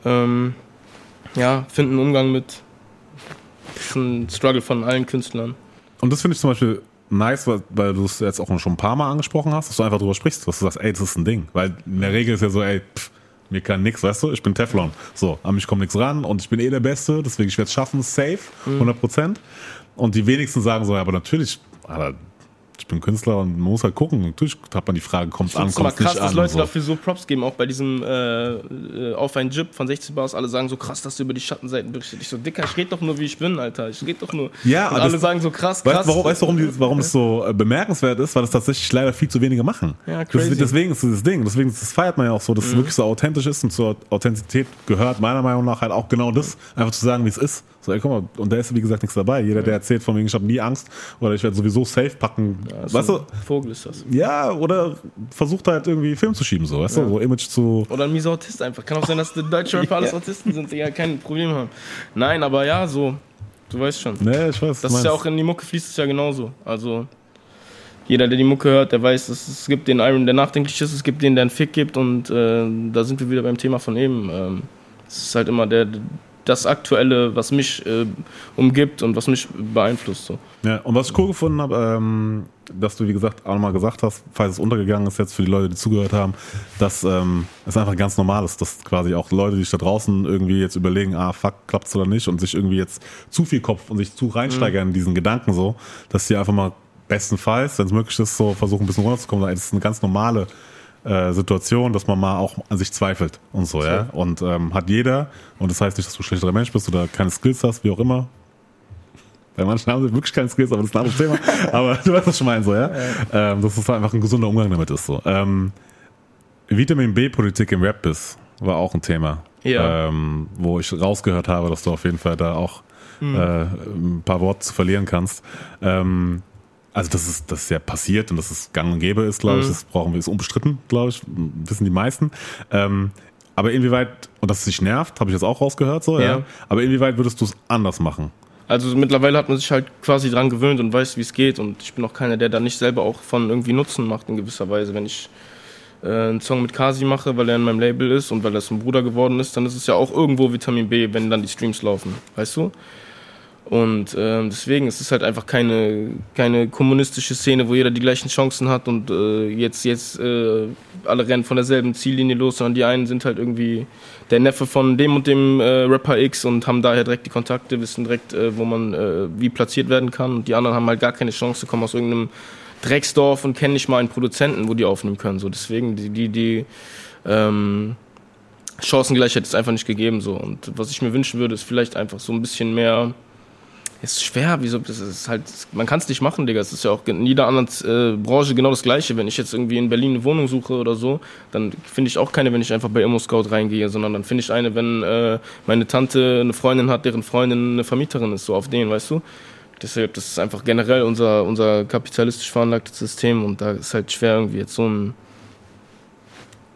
ähm, ja, finden einen Umgang mit. Das ist ein Struggle von allen Künstlern. Und das finde ich zum Beispiel nice, weil, weil du es jetzt auch schon ein paar Mal angesprochen hast, dass du einfach drüber sprichst, dass du sagst, ey, das ist ein Ding. Weil in der Regel ist ja so, ey, pff, mir kann nix, weißt du, ich bin Teflon. So, an mich kommt nichts ran und ich bin eh der Beste, deswegen ich werde es schaffen, safe, Mhm. 100 Prozent. Und die wenigsten sagen so, ja, aber natürlich, Alter, ich bin Künstler und man muss halt gucken. Natürlich hat man die Frage, kommt Ich an, finde es immer kommt nicht krass, dass an. Leute so. dafür so Props geben, auch bei diesem äh, äh, Auf ein Jip von 16 Bars. Alle sagen so krass, dass du über die Schattenseiten berichtet. Ich so, Dicker, ich rede doch nur, wie ich bin, Alter. Ich rede doch nur. Ja, und alle das- sagen so krass, Weißt krass. du, warum, weißt, du, warum, die, warum es so äh, bemerkenswert ist? Weil das tatsächlich leider viel zu wenige machen. Ja, das, crazy. Mhm. deswegen ist dieses Ding. Deswegen das feiert man ja auch so, dass es wirklich so authentisch ist und zur Authentizität gehört meiner Meinung nach halt auch genau das, einfach zu sagen, wie es ist. So, ey, guck mal, und da ist wie gesagt nichts dabei. Jeder, der erzählt von wegen, ich habe nie Angst oder ich werde sowieso safe packen, Ja, so weißt du? Vogel ist das. Ja, oder versucht halt irgendwie Film zu schieben, so, weißt du? So Image zu. Oder ein mieser Autist einfach. Kann auch sein, dass die deutsche Rapper <laughs> alles Ja. Autisten sind, die ja kein Problem haben. Nein, aber ja, so. Du weißt schon. Ne, ich weiß. Das ist ja auch in die Mucke fließt es ja genauso. Also jeder, der die Mucke hört, der weiß, es gibt den Iron, der nachdenklich ist, es gibt den, der einen Fick gibt und äh, da sind wir wieder beim Thema von eben. Ähm, es ist halt immer der, das Aktuelle, was mich äh, umgibt und was mich beeinflusst. So. Ja, und was ich cool gefunden habe, ähm, dass du, wie gesagt, auch nochmal gesagt hast, falls es untergegangen ist jetzt für die Leute, die zugehört haben, dass ähm, es einfach ganz normal ist, dass quasi auch Leute, die sich da draußen irgendwie jetzt überlegen, ah, fuck, klappt's oder nicht und sich irgendwie jetzt zu viel Kopf und sich zu reinsteigern mhm. in diesen Gedanken so, dass sie einfach mal bestenfalls, wenn es möglich ist, so versuchen ein bisschen runterzukommen, das ist eine ganz normale äh, Situation, dass man mal auch an sich zweifelt und so, ja. Und ähm, hat jeder, und das heißt nicht, dass du ein schlechterer Mensch bist oder keine Skills hast, wie auch immer, bei manchen haben sie wirklich keine Skills, aber das ist ein anderes Thema. <laughs> Aber du weißt, was ich meine, so, ja? ja. Ähm, dass es einfach ein gesunder Umgang damit ist, so. Ähm, Vitamin B-Politik im Rap ist, war auch ein Thema. Ja. Ähm, wo ich rausgehört habe, dass du auf jeden Fall da auch mhm. äh, ein paar Worte zu verlieren kannst. Ähm, also das ist, das ist ja passiert und dass es gang und gäbe ist, glaube ich, mhm. das brauchen wir, ist unbestritten, glaube ich, wissen die meisten. Ähm, aber inwieweit, und dass es dich nervt, habe ich jetzt auch rausgehört, so, ja. ja. Aber inwieweit würdest du es anders machen? Also mittlerweile hat man sich halt quasi dran gewöhnt und weiß, wie es geht. Und ich bin auch keiner, der da nicht selber auch von irgendwie Nutzen macht in gewisser Weise. Wenn ich äh, einen Song mit Kasi mache, weil er in meinem Label ist und weil er ein Bruder geworden ist, dann ist es ja auch irgendwo Vitamin B, wenn dann die Streams laufen. Weißt du? Und äh, deswegen ist es halt einfach keine, keine kommunistische Szene, wo jeder die gleichen Chancen hat und äh, jetzt, jetzt äh, alle rennen von derselben Ziellinie los, sondern die einen sind halt irgendwie der Neffe von dem und dem äh, Rapper X und haben daher direkt die Kontakte, wissen direkt, äh, wo man äh, wie platziert werden kann. Und die anderen haben halt gar keine Chance, kommen aus irgendeinem Drecksdorf und kennen nicht mal einen Produzenten, wo die aufnehmen können. So deswegen die, die, die ähm, Chancengleichheit ist einfach nicht gegeben so. Und was ich mir wünschen würde, ist vielleicht einfach so ein bisschen mehr ist schwer, wieso, das ist halt, man kann es nicht machen, Digga. Es ist ja auch in jeder anderen äh, Branche genau das Gleiche. Wenn ich jetzt irgendwie in Berlin eine Wohnung suche oder so, dann finde ich auch keine, wenn ich einfach bei Immo Scout reingehe, sondern dann finde ich eine, wenn äh, meine Tante eine Freundin hat, deren Freundin eine Vermieterin ist, so auf den, weißt du? Deshalb, das ist einfach generell unser, unser kapitalistisch veranlagtes System und da ist halt schwer, irgendwie jetzt so ein,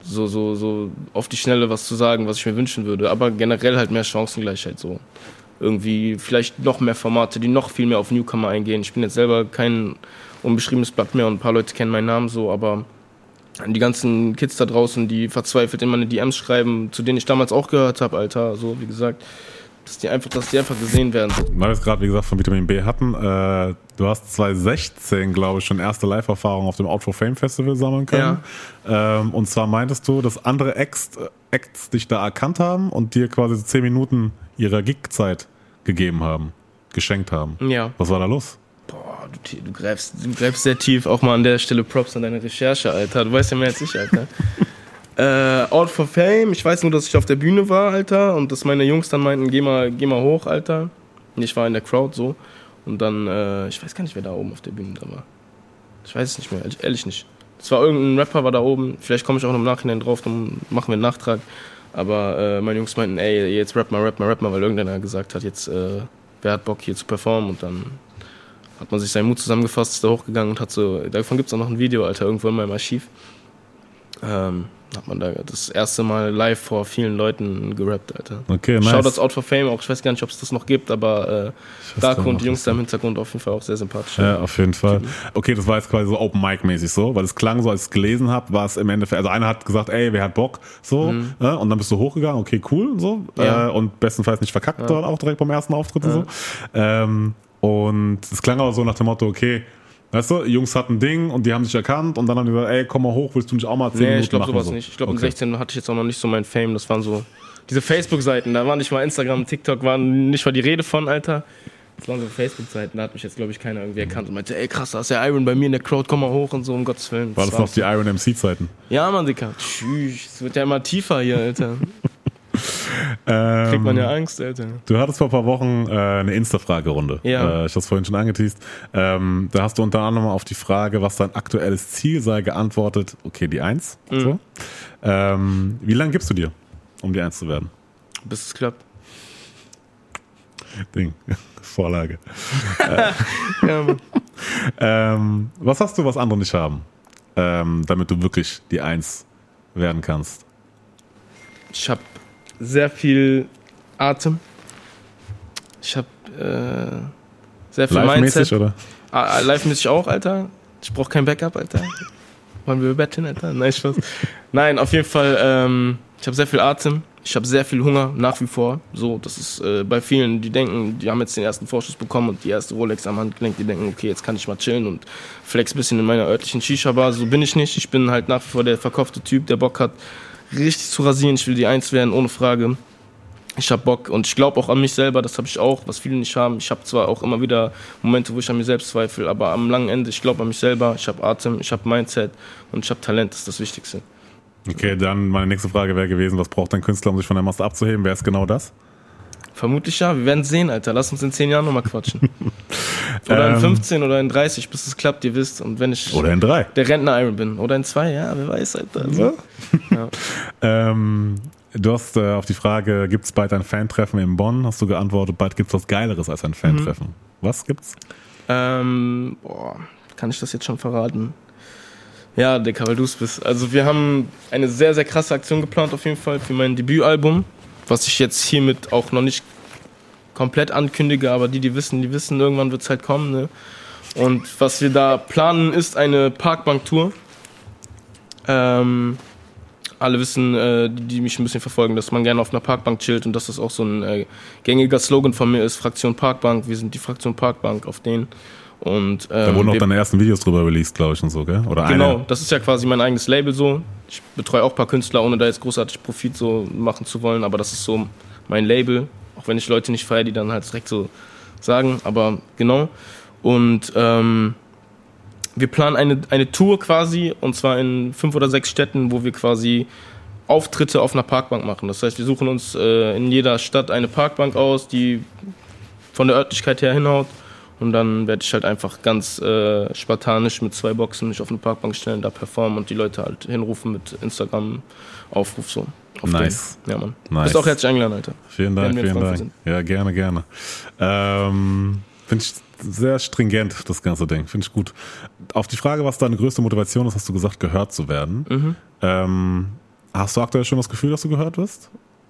so, so, so auf die Schnelle was zu sagen, was ich mir wünschen würde. Aber generell halt mehr Chancengleichheit so irgendwie vielleicht noch mehr Formate, die noch viel mehr auf Newcomer eingehen. Ich bin jetzt selber kein unbeschriebenes Blatt mehr und ein paar Leute kennen meinen Namen so, aber die ganzen Kids da draußen, die verzweifelt in meine DMs schreiben, zu denen ich damals auch gehört habe, Alter, so wie gesagt, dass die einfach, dass die einfach gesehen werden. Weil wir es gerade, wie gesagt, von Vitamin B hatten, äh, du hast 2016, glaube ich, schon erste Live-Erfahrung auf dem Out for Fame Festival sammeln können. Ja. Ähm, und zwar meintest du, dass andere Acts, Acts dich da erkannt haben und dir quasi so 10 Minuten ihrer Gig-Zeit gegeben haben, geschenkt haben. Ja. Was war da los? Boah, du, du, greifst, du greifst sehr tief. Auch mal an der Stelle Props an deine Recherche, Alter. Du weißt ja mehr als ich, Alter. <laughs> äh, Out for Fame, ich weiß nur, dass ich auf der Bühne war, Alter. Und dass meine Jungs dann meinten, geh mal, geh mal hoch, Alter. Ich war in der Crowd so. Und dann, äh, ich weiß gar nicht, wer da oben auf der Bühne da war. Ich weiß es nicht mehr, ehrlich nicht. Es war irgendein Rapper war da oben. Vielleicht komme ich auch noch im Nachhinein drauf, dann machen wir einen Nachtrag. Aber äh, meine Jungs meinten, ey, jetzt rap mal, rap mal, rap mal, weil irgendeiner gesagt hat, jetzt, äh, wer hat Bock hier zu performen? Und dann hat man sich seinen Mut zusammengefasst, ist da hochgegangen und hat so, davon gibt es auch noch ein Video, Alter, irgendwo in meinem Archiv. Ähm, hat man da das erste Mal live vor vielen Leuten gerappt, Alter. Okay, nice. Shoutouts Out for Fame auch. Ich weiß gar nicht, ob es das noch gibt, aber äh, Darko und die Jungs da im Hintergrund auf jeden Fall auch sehr sympathisch. Ja, auf jeden Fall. Okay, das war jetzt quasi so Open Mic mäßig so, weil es klang so, als ich es gelesen habe, war es im Endeffekt, also einer hat gesagt, ey, wer hat Bock, so, mhm. äh, und dann bist du hochgegangen, okay, cool, so, ja. äh, und bestenfalls nicht verkackt ja. dort auch direkt beim ersten Auftritt ja. und so. Ähm, und es klang aber so nach dem Motto, okay, Weißt du, Jungs hatten ein Ding und die haben sich erkannt und dann haben die gesagt, ey, komm mal hoch, willst du mich auch mal 10 nee, Minuten ich glaube sowas so. nicht. Ich glaube, okay. in 16 hatte ich jetzt auch noch nicht so mein Fame. Das waren so diese Facebook-Seiten, da war nicht mal Instagram, TikTok, war nicht mal die Rede von, Alter. Das waren so Facebook-Seiten, da hat mich jetzt, glaube ich, keiner irgendwie erkannt und meinte, ey, krass, da ist der Iron bei mir in der Crowd, komm mal hoch und so, um Gottes Willen. War das, das noch die Iron MC-Zeiten? Ja, Mann, Dicker. Tschüss, es wird ja immer tiefer hier, Alter. Ähm, Kriegt man ja Angst, Alter. Du hattest vor ein paar Wochen äh, eine Insta-Fragerunde. Ja. Äh, ich hab's vorhin schon angeteased. Ähm, da hast du unter anderem auf die Frage, was dein aktuelles Ziel sei, geantwortet, okay, die Eins. Mhm. So. Ähm, wie lange gibst du dir, um die Eins zu werden? Bis es klappt. Ding. <laughs> Vorlage. <laughs> ja, ähm, was hast du, was andere nicht haben, ähm, damit du wirklich die Eins werden kannst? Ich habe sehr viel Atem. Ich habe äh, sehr viel Live Mindset. oder? Ah, Live-mäßig auch, Alter. Ich brauche kein Backup, Alter. Wollen wir betteln, Alter? Nein, Spaß. Nein, auf jeden Fall, ähm, ich habe sehr viel Atem, Ich habe sehr viel Hunger, nach wie vor. So, das ist äh, bei vielen, die denken, die haben jetzt den ersten Vorschuss bekommen und die erste Rolex am Handgelenk, die denken, okay, jetzt kann ich mal chillen und flex ein bisschen in meiner örtlichen Shisha-Bar. So bin ich nicht. Ich bin halt nach wie vor der verkaufte Typ, der Bock hat, richtig zu rasieren. Ich will die Eins werden, ohne Frage. Ich habe Bock und ich glaube auch an mich selber, das habe ich auch, was viele nicht haben. Ich habe zwar auch immer wieder Momente, wo ich an mir selbst zweifle, aber am langen Ende, ich glaube an mich selber, ich habe Atem, ich habe Mindset und ich habe Talent, das ist das Wichtigste. Okay, dann meine nächste Frage wäre gewesen, was braucht ein Künstler, um sich von der Masse abzuheben? Wäre es genau das? Vermutlich ja, wir werden sehen, Alter. Lass uns in 10 Jahren nochmal quatschen. <laughs> oder in 15 ähm. oder in 30, bis es klappt, ihr wisst. Und wenn ich oder in drei. der Rentner Iron bin. Oder in zwei, ja, wer weiß, Alter. Also, ja. <laughs> ähm, du hast äh, auf die Frage, gibt es bald ein Fantreffen in Bonn? Hast du geantwortet, bald gibt es was Geileres als ein Fantreffen. Mhm. Was gibt's? Ähm, boah, kann ich das jetzt schon verraten? Ja, Dicker, weil du es bist. Also wir haben eine sehr, sehr krasse Aktion geplant auf jeden Fall für mein Debütalbum, was ich jetzt hiermit auch noch nicht komplett ankündige, aber die, die wissen, die wissen, irgendwann wird es halt kommen. Ne? Und was wir da planen, ist eine Parkbank-Tour. Ähm, alle wissen, äh, die, die, mich ein bisschen verfolgen, dass man gerne auf einer Parkbank chillt und dass das auch so ein äh, gängiger Slogan von mir ist, Fraktion Parkbank. Wir sind die Fraktion Parkbank auf den. Und, ähm, da wurden auch deine ersten Videos drüber released, glaube ich, und so, gell? Oder genau, eine? das ist ja quasi mein eigenes Label so. Ich betreue auch ein paar Künstler, ohne da jetzt großartig Profit so machen zu wollen, aber das ist so mein Label. Auch wenn ich Leute nicht feiere, die dann halt direkt so sagen, aber genau. Und ähm, wir planen eine, eine Tour quasi, und zwar in fünf oder sechs Städten, wo wir quasi Auftritte auf einer Parkbank machen. Das heißt, wir suchen uns äh, in jeder Stadt eine Parkbank aus, die von der Örtlichkeit her hinhaut und dann werde ich halt einfach ganz äh, spartanisch mit zwei Boxen mich auf eine Parkbank stellen, da performen und die Leute halt hinrufen mit Instagram-Aufruf so. nice. Den. Ja, Mann. Nice. Bist auch herzlich eingeladen, Alter. Vielen Dank, vielen Dank. Sind. Ja, gerne, gerne. Ähm, Finde ich sehr stringent, das ganze Ding. Finde ich gut. Auf die Frage, was deine größte Motivation ist, hast du gesagt, gehört zu werden. Mhm. Ähm, hast du aktuell schon das Gefühl, dass du gehört wirst?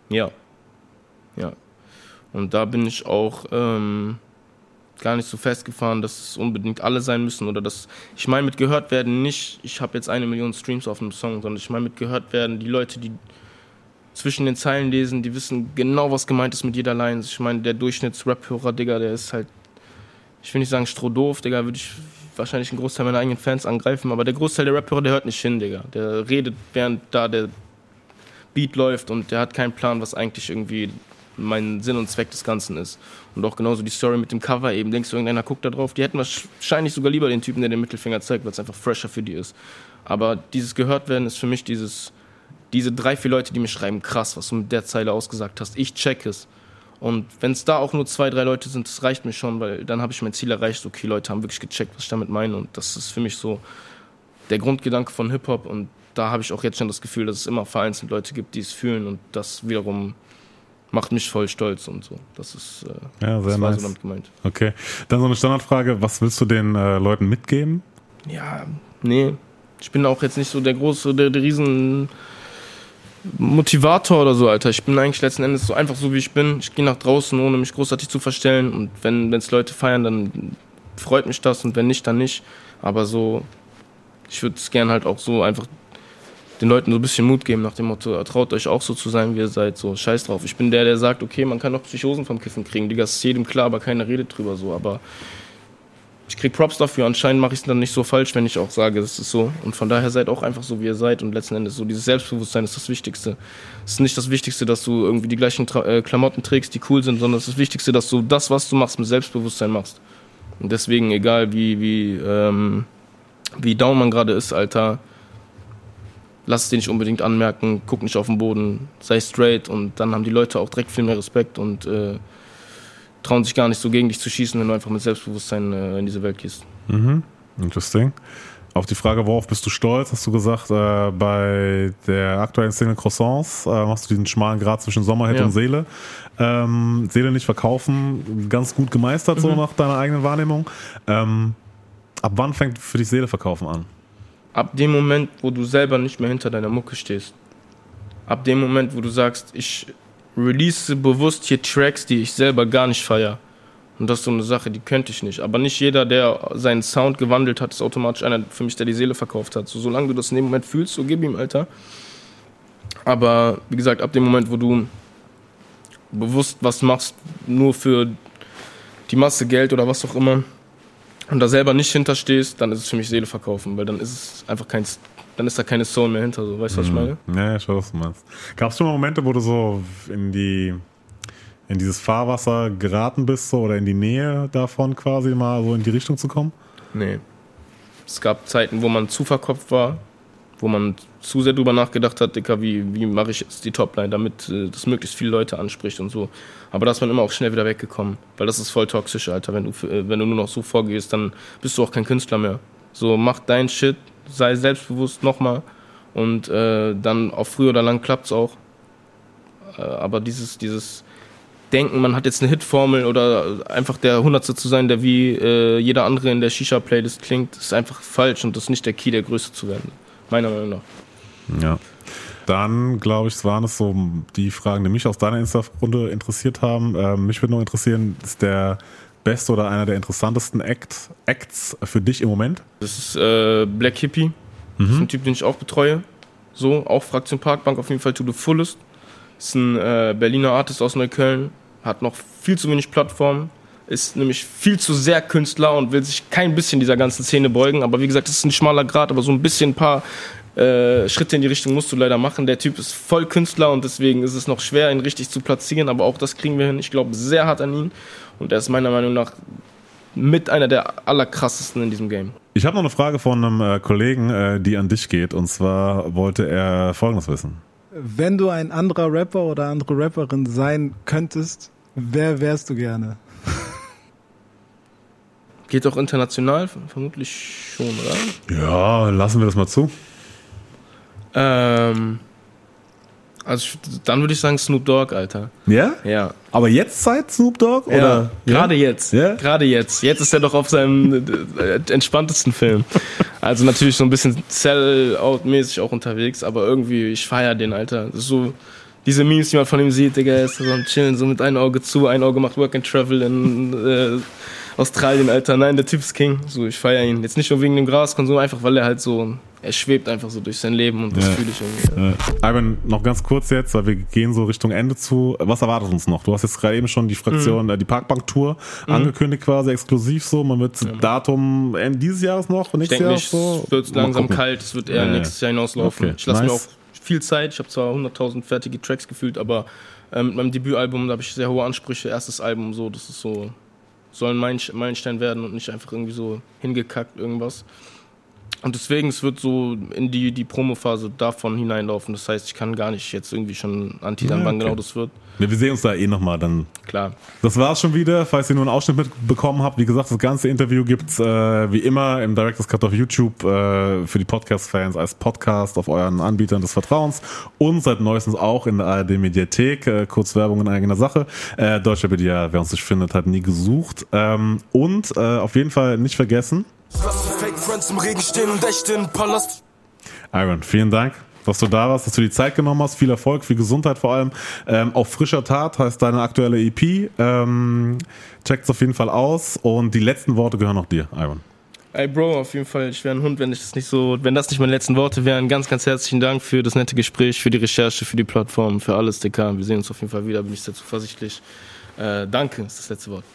Ja. Ja. Und da bin ich auch. Ähm gar nicht so festgefahren, dass es unbedingt alle sein müssen oder dass ich meine mit gehört werden nicht, ich habe jetzt eine Million Streams auf einem Song, sondern ich meine mit gehört werden die Leute, die zwischen den Zeilen lesen, die wissen genau, was gemeint ist mit jeder Line. Ich meine, der Durchschnitts-Rap-Hörer, Digga, der ist halt, ich will nicht sagen strohdoof, Digga, würde ich wahrscheinlich einen Großteil meiner eigenen Fans angreifen, aber der Großteil der Rap-Hörer, der hört nicht hin, Digga. Der redet, während da der Beat läuft und der hat keinen Plan, was eigentlich irgendwie mein Sinn und Zweck des Ganzen ist. Und auch genauso die Story mit dem Cover eben. Denkst du, irgendeiner guckt da drauf? Die hätten wahrscheinlich sogar lieber den Typen, der den Mittelfinger zeigt, weil es einfach fresher für die ist. Aber dieses gehört werden ist für mich dieses, diese drei, vier Leute, die mir schreiben, krass, was du mit der Zeile ausgesagt hast. Ich check es. Und wenn es da auch nur zwei, drei Leute sind, das reicht mir schon, weil dann habe ich mein Ziel erreicht. Okay, Leute haben wirklich gecheckt, was ich damit meine. Und das ist für mich so der Grundgedanke von Hip-Hop. Und da habe ich auch jetzt schon das Gefühl, dass es immer vereinzelt Leute gibt, die es fühlen und das wiederum macht mich voll stolz und so. Das ist äh, ja, sehr nice. so damit gemeint. Okay. Dann so eine Standardfrage, was willst du den äh, Leuten mitgeben? Ja, nee. Ich bin auch jetzt nicht so der große, der, der riesen Motivator oder so, Alter. Ich bin eigentlich letzten Endes so einfach so, wie ich bin. Ich gehe nach draußen, ohne mich großartig zu verstellen. Und wenn es Leute feiern, dann freut mich das. Und wenn nicht, dann nicht. Aber so, ich würde es gern halt auch so einfach den Leuten so ein bisschen Mut geben nach dem Motto, traut euch auch so zu sein, wie ihr seid, so scheiß drauf. Ich bin der, der sagt, okay, man kann auch Psychosen vom Kiffen kriegen, Digga, ist jedem klar, aber keiner redet drüber so, aber ich krieg Props dafür, anscheinend mache ich es dann nicht so falsch, wenn ich auch sage, es ist so. Und von daher seid auch einfach so, wie ihr seid und letzten Endes so dieses Selbstbewusstsein ist das Wichtigste. Es ist nicht das Wichtigste, dass du irgendwie die gleichen Tra äh, Klamotten trägst, die cool sind, sondern es ist das Wichtigste, dass du das, was du machst, mit Selbstbewusstsein machst. Und deswegen, egal wie, wie, ähm, wie down man gerade ist, Alter, lass es dir nicht unbedingt anmerken, guck nicht auf den Boden, sei straight und dann haben die Leute auch direkt viel mehr Respekt und äh, trauen sich gar nicht so gegen dich zu schießen, wenn du einfach mit Selbstbewusstsein äh, in diese Welt gehst. Mhm. Interesting. Auf die Frage, worauf bist du stolz, hast du gesagt, äh, bei der aktuellen Szene Croissants äh, machst du diesen schmalen Grad zwischen Sommerhit ja. und Seele. Ähm, Seele nicht verkaufen, ganz gut gemeistert, mhm. so nach deiner eigenen Wahrnehmung. Ähm, ab wann fängt für dich Seele verkaufen an? Ab dem Moment, wo du selber nicht mehr hinter deiner Mucke stehst, ab dem Moment, wo du sagst, ich release bewusst hier Tracks, die ich selber gar nicht feiere. Und das ist so eine Sache, die könnte ich nicht. Aber nicht jeder, der seinen Sound gewandelt hat, ist automatisch einer für mich, der die Seele verkauft hat. So, solange du das in dem Moment fühlst, so gib ihm, Alter. Aber wie gesagt, ab dem Moment, wo du bewusst was machst, nur für die Masse Geld oder was auch immer, und da selber nicht hinterstehst, dann ist es für mich Seele verkaufen, weil dann ist es einfach kein, dann ist da keine Soul mehr hinter, so. Weißt du, was ich meine? Ja, ich weiß, was du meinst. Gab es schon mal Momente, wo du so in die, in dieses Fahrwasser geraten bist, so, oder in die Nähe davon quasi mal so in die Richtung zu kommen? Nee. Es gab Zeiten, wo man zu verkopft war, wo man zu sehr drüber nachgedacht hat, Dicker, wie, wie mache ich jetzt die Topline, damit äh, das möglichst viele Leute anspricht und so. Aber da ist man immer auch schnell wieder weggekommen, weil das ist voll toxisch, Alter. Wenn du, äh, wenn du nur noch so vorgehst, dann bist du auch kein Künstler mehr. So, mach dein Shit, sei selbstbewusst nochmal und äh, dann auf früh oder lang klappt's auch. Äh, aber dieses, dieses Denken, man hat jetzt eine Hitformel oder einfach der Hundertste zu sein, der wie jeder andere in der Shisha-Playlist klingt, ist einfach falsch und das ist nicht der Key, der Größte zu werden. Meiner Meinung nach. Ja. Dann, glaube ich, waren es so die Fragen, die mich aus deiner Insta-Runde interessiert haben. Ähm, mich würde noch interessieren, ist der beste oder einer der interessantesten Act, Acts für dich im Moment? Das ist äh, Black Hippie. Das ist ein Typ, den ich auch betreue. So, auch Fraktion Parkbank auf jeden Fall to the fullest. Ist ein äh, Berliner Artist aus Neukölln. Hat noch viel zu wenig Plattform. Ist nämlich viel zu sehr Künstler und will sich kein bisschen dieser ganzen Szene beugen. Aber wie gesagt, das ist ein schmaler Grad, aber so ein bisschen ein paar äh, Schritte in die Richtung musst du leider machen. Der Typ ist voll Künstler und deswegen ist es noch schwer, ihn richtig zu platzieren. Aber auch das kriegen wir hin. Ich glaube sehr hart an ihn. Und er ist meiner Meinung nach mit einer der allerkrassesten in diesem Game. Ich habe noch eine Frage von einem äh, Kollegen, äh, die an dich geht. Und zwar wollte er Folgendes wissen. Wenn du ein anderer Rapper oder andere Rapperin sein könntest, wer wärst du gerne? Geht auch international? Vermutlich schon, oder? Ja, lassen wir das mal zu. Ähm, also ich, dann würde ich sagen Snoop Dogg, Alter. Ja? Ja. Aber jetzt seit Snoop Dogg? Ja, Oder? gerade jetzt. Ja? Gerade jetzt. Jetzt ist er doch auf seinem äh, entspanntesten Film. Also natürlich so ein bisschen Sell-Out-mäßig auch unterwegs, aber irgendwie, ich feier den, Alter. So diese Memes, die man von ihm sieht, Digga, ist so am Chillen, so mit einem Auge zu, ein Auge macht Work and Travel in äh, Australien, Alter. Nein, der Typ ist King. So, ich feier ihn. Jetzt nicht nur wegen dem Graskonsum, einfach weil er halt so, er schwebt einfach so durch sein Leben und das Ja. fühle ich irgendwie. Äh, Ivan, noch ganz kurz jetzt, weil wir gehen so Richtung Ende zu. Was erwartet uns noch? Du hast jetzt gerade eben schon die Fraktion, äh, die Parkbank-Tour angekündigt quasi, exklusiv so. Man wird Datum Ende dieses Jahres noch, Ich nächstes denke Jahr nicht, so. es wird langsam kalt, es wird eher Ja, ja. nächstes Jahr hinauslaufen. Okay, Ich lasse mir nice. auch viel Zeit, ich habe zwar 100.000 fertige Tracks gefühlt, aber ähm, mit meinem Debütalbum, da habe ich sehr hohe Ansprüche. Erstes Album, so, das ist so, soll ein Meilen- Meilenstein werden und nicht einfach irgendwie so hingekackt irgendwas. Und deswegen, es wird so in die, die Promophase davon hineinlaufen. Das heißt, ich kann gar nicht jetzt irgendwie schon anteasern, Ja, wann okay. genau das wird. Ja, wir sehen uns da eh nochmal dann. Klar. Das war's schon wieder. Falls ihr nur einen Ausschnitt mitbekommen habt, wie gesagt, das ganze Interview gibt's äh, wie immer im Director's Cut auf YouTube äh, für die Podcast-Fans als Podcast auf euren Anbietern des Vertrauens und seit neuestens auch in der ARD Mediathek. Äh, kurz Werbung in eigener Sache. Äh, Deutscher Media, wer uns nicht findet, hat nie gesucht. Ähm, und äh, auf jeden Fall nicht vergessen, Lass die Fake Friends im Regen stehen und echt in den Palast. Iron, vielen Dank, dass du da warst, dass du die Zeit genommen hast. Viel Erfolg, viel Gesundheit vor allem. Ähm, auf frischer Tat heißt deine aktuelle EP. Ähm, checkt's auf jeden Fall aus. Und die letzten Worte gehören noch dir, Iron. Ey Bro, auf jeden Fall, ich wäre ein Hund, wenn ich das nicht so, wenn das nicht meine letzten Worte wären. Ganz, ganz herzlichen Dank für das nette Gespräch, für die Recherche, für die Plattform, für alles, DK. Wir sehen uns auf jeden Fall wieder, bin ich sehr zuversichtlich. Äh, danke, ist das letzte Wort.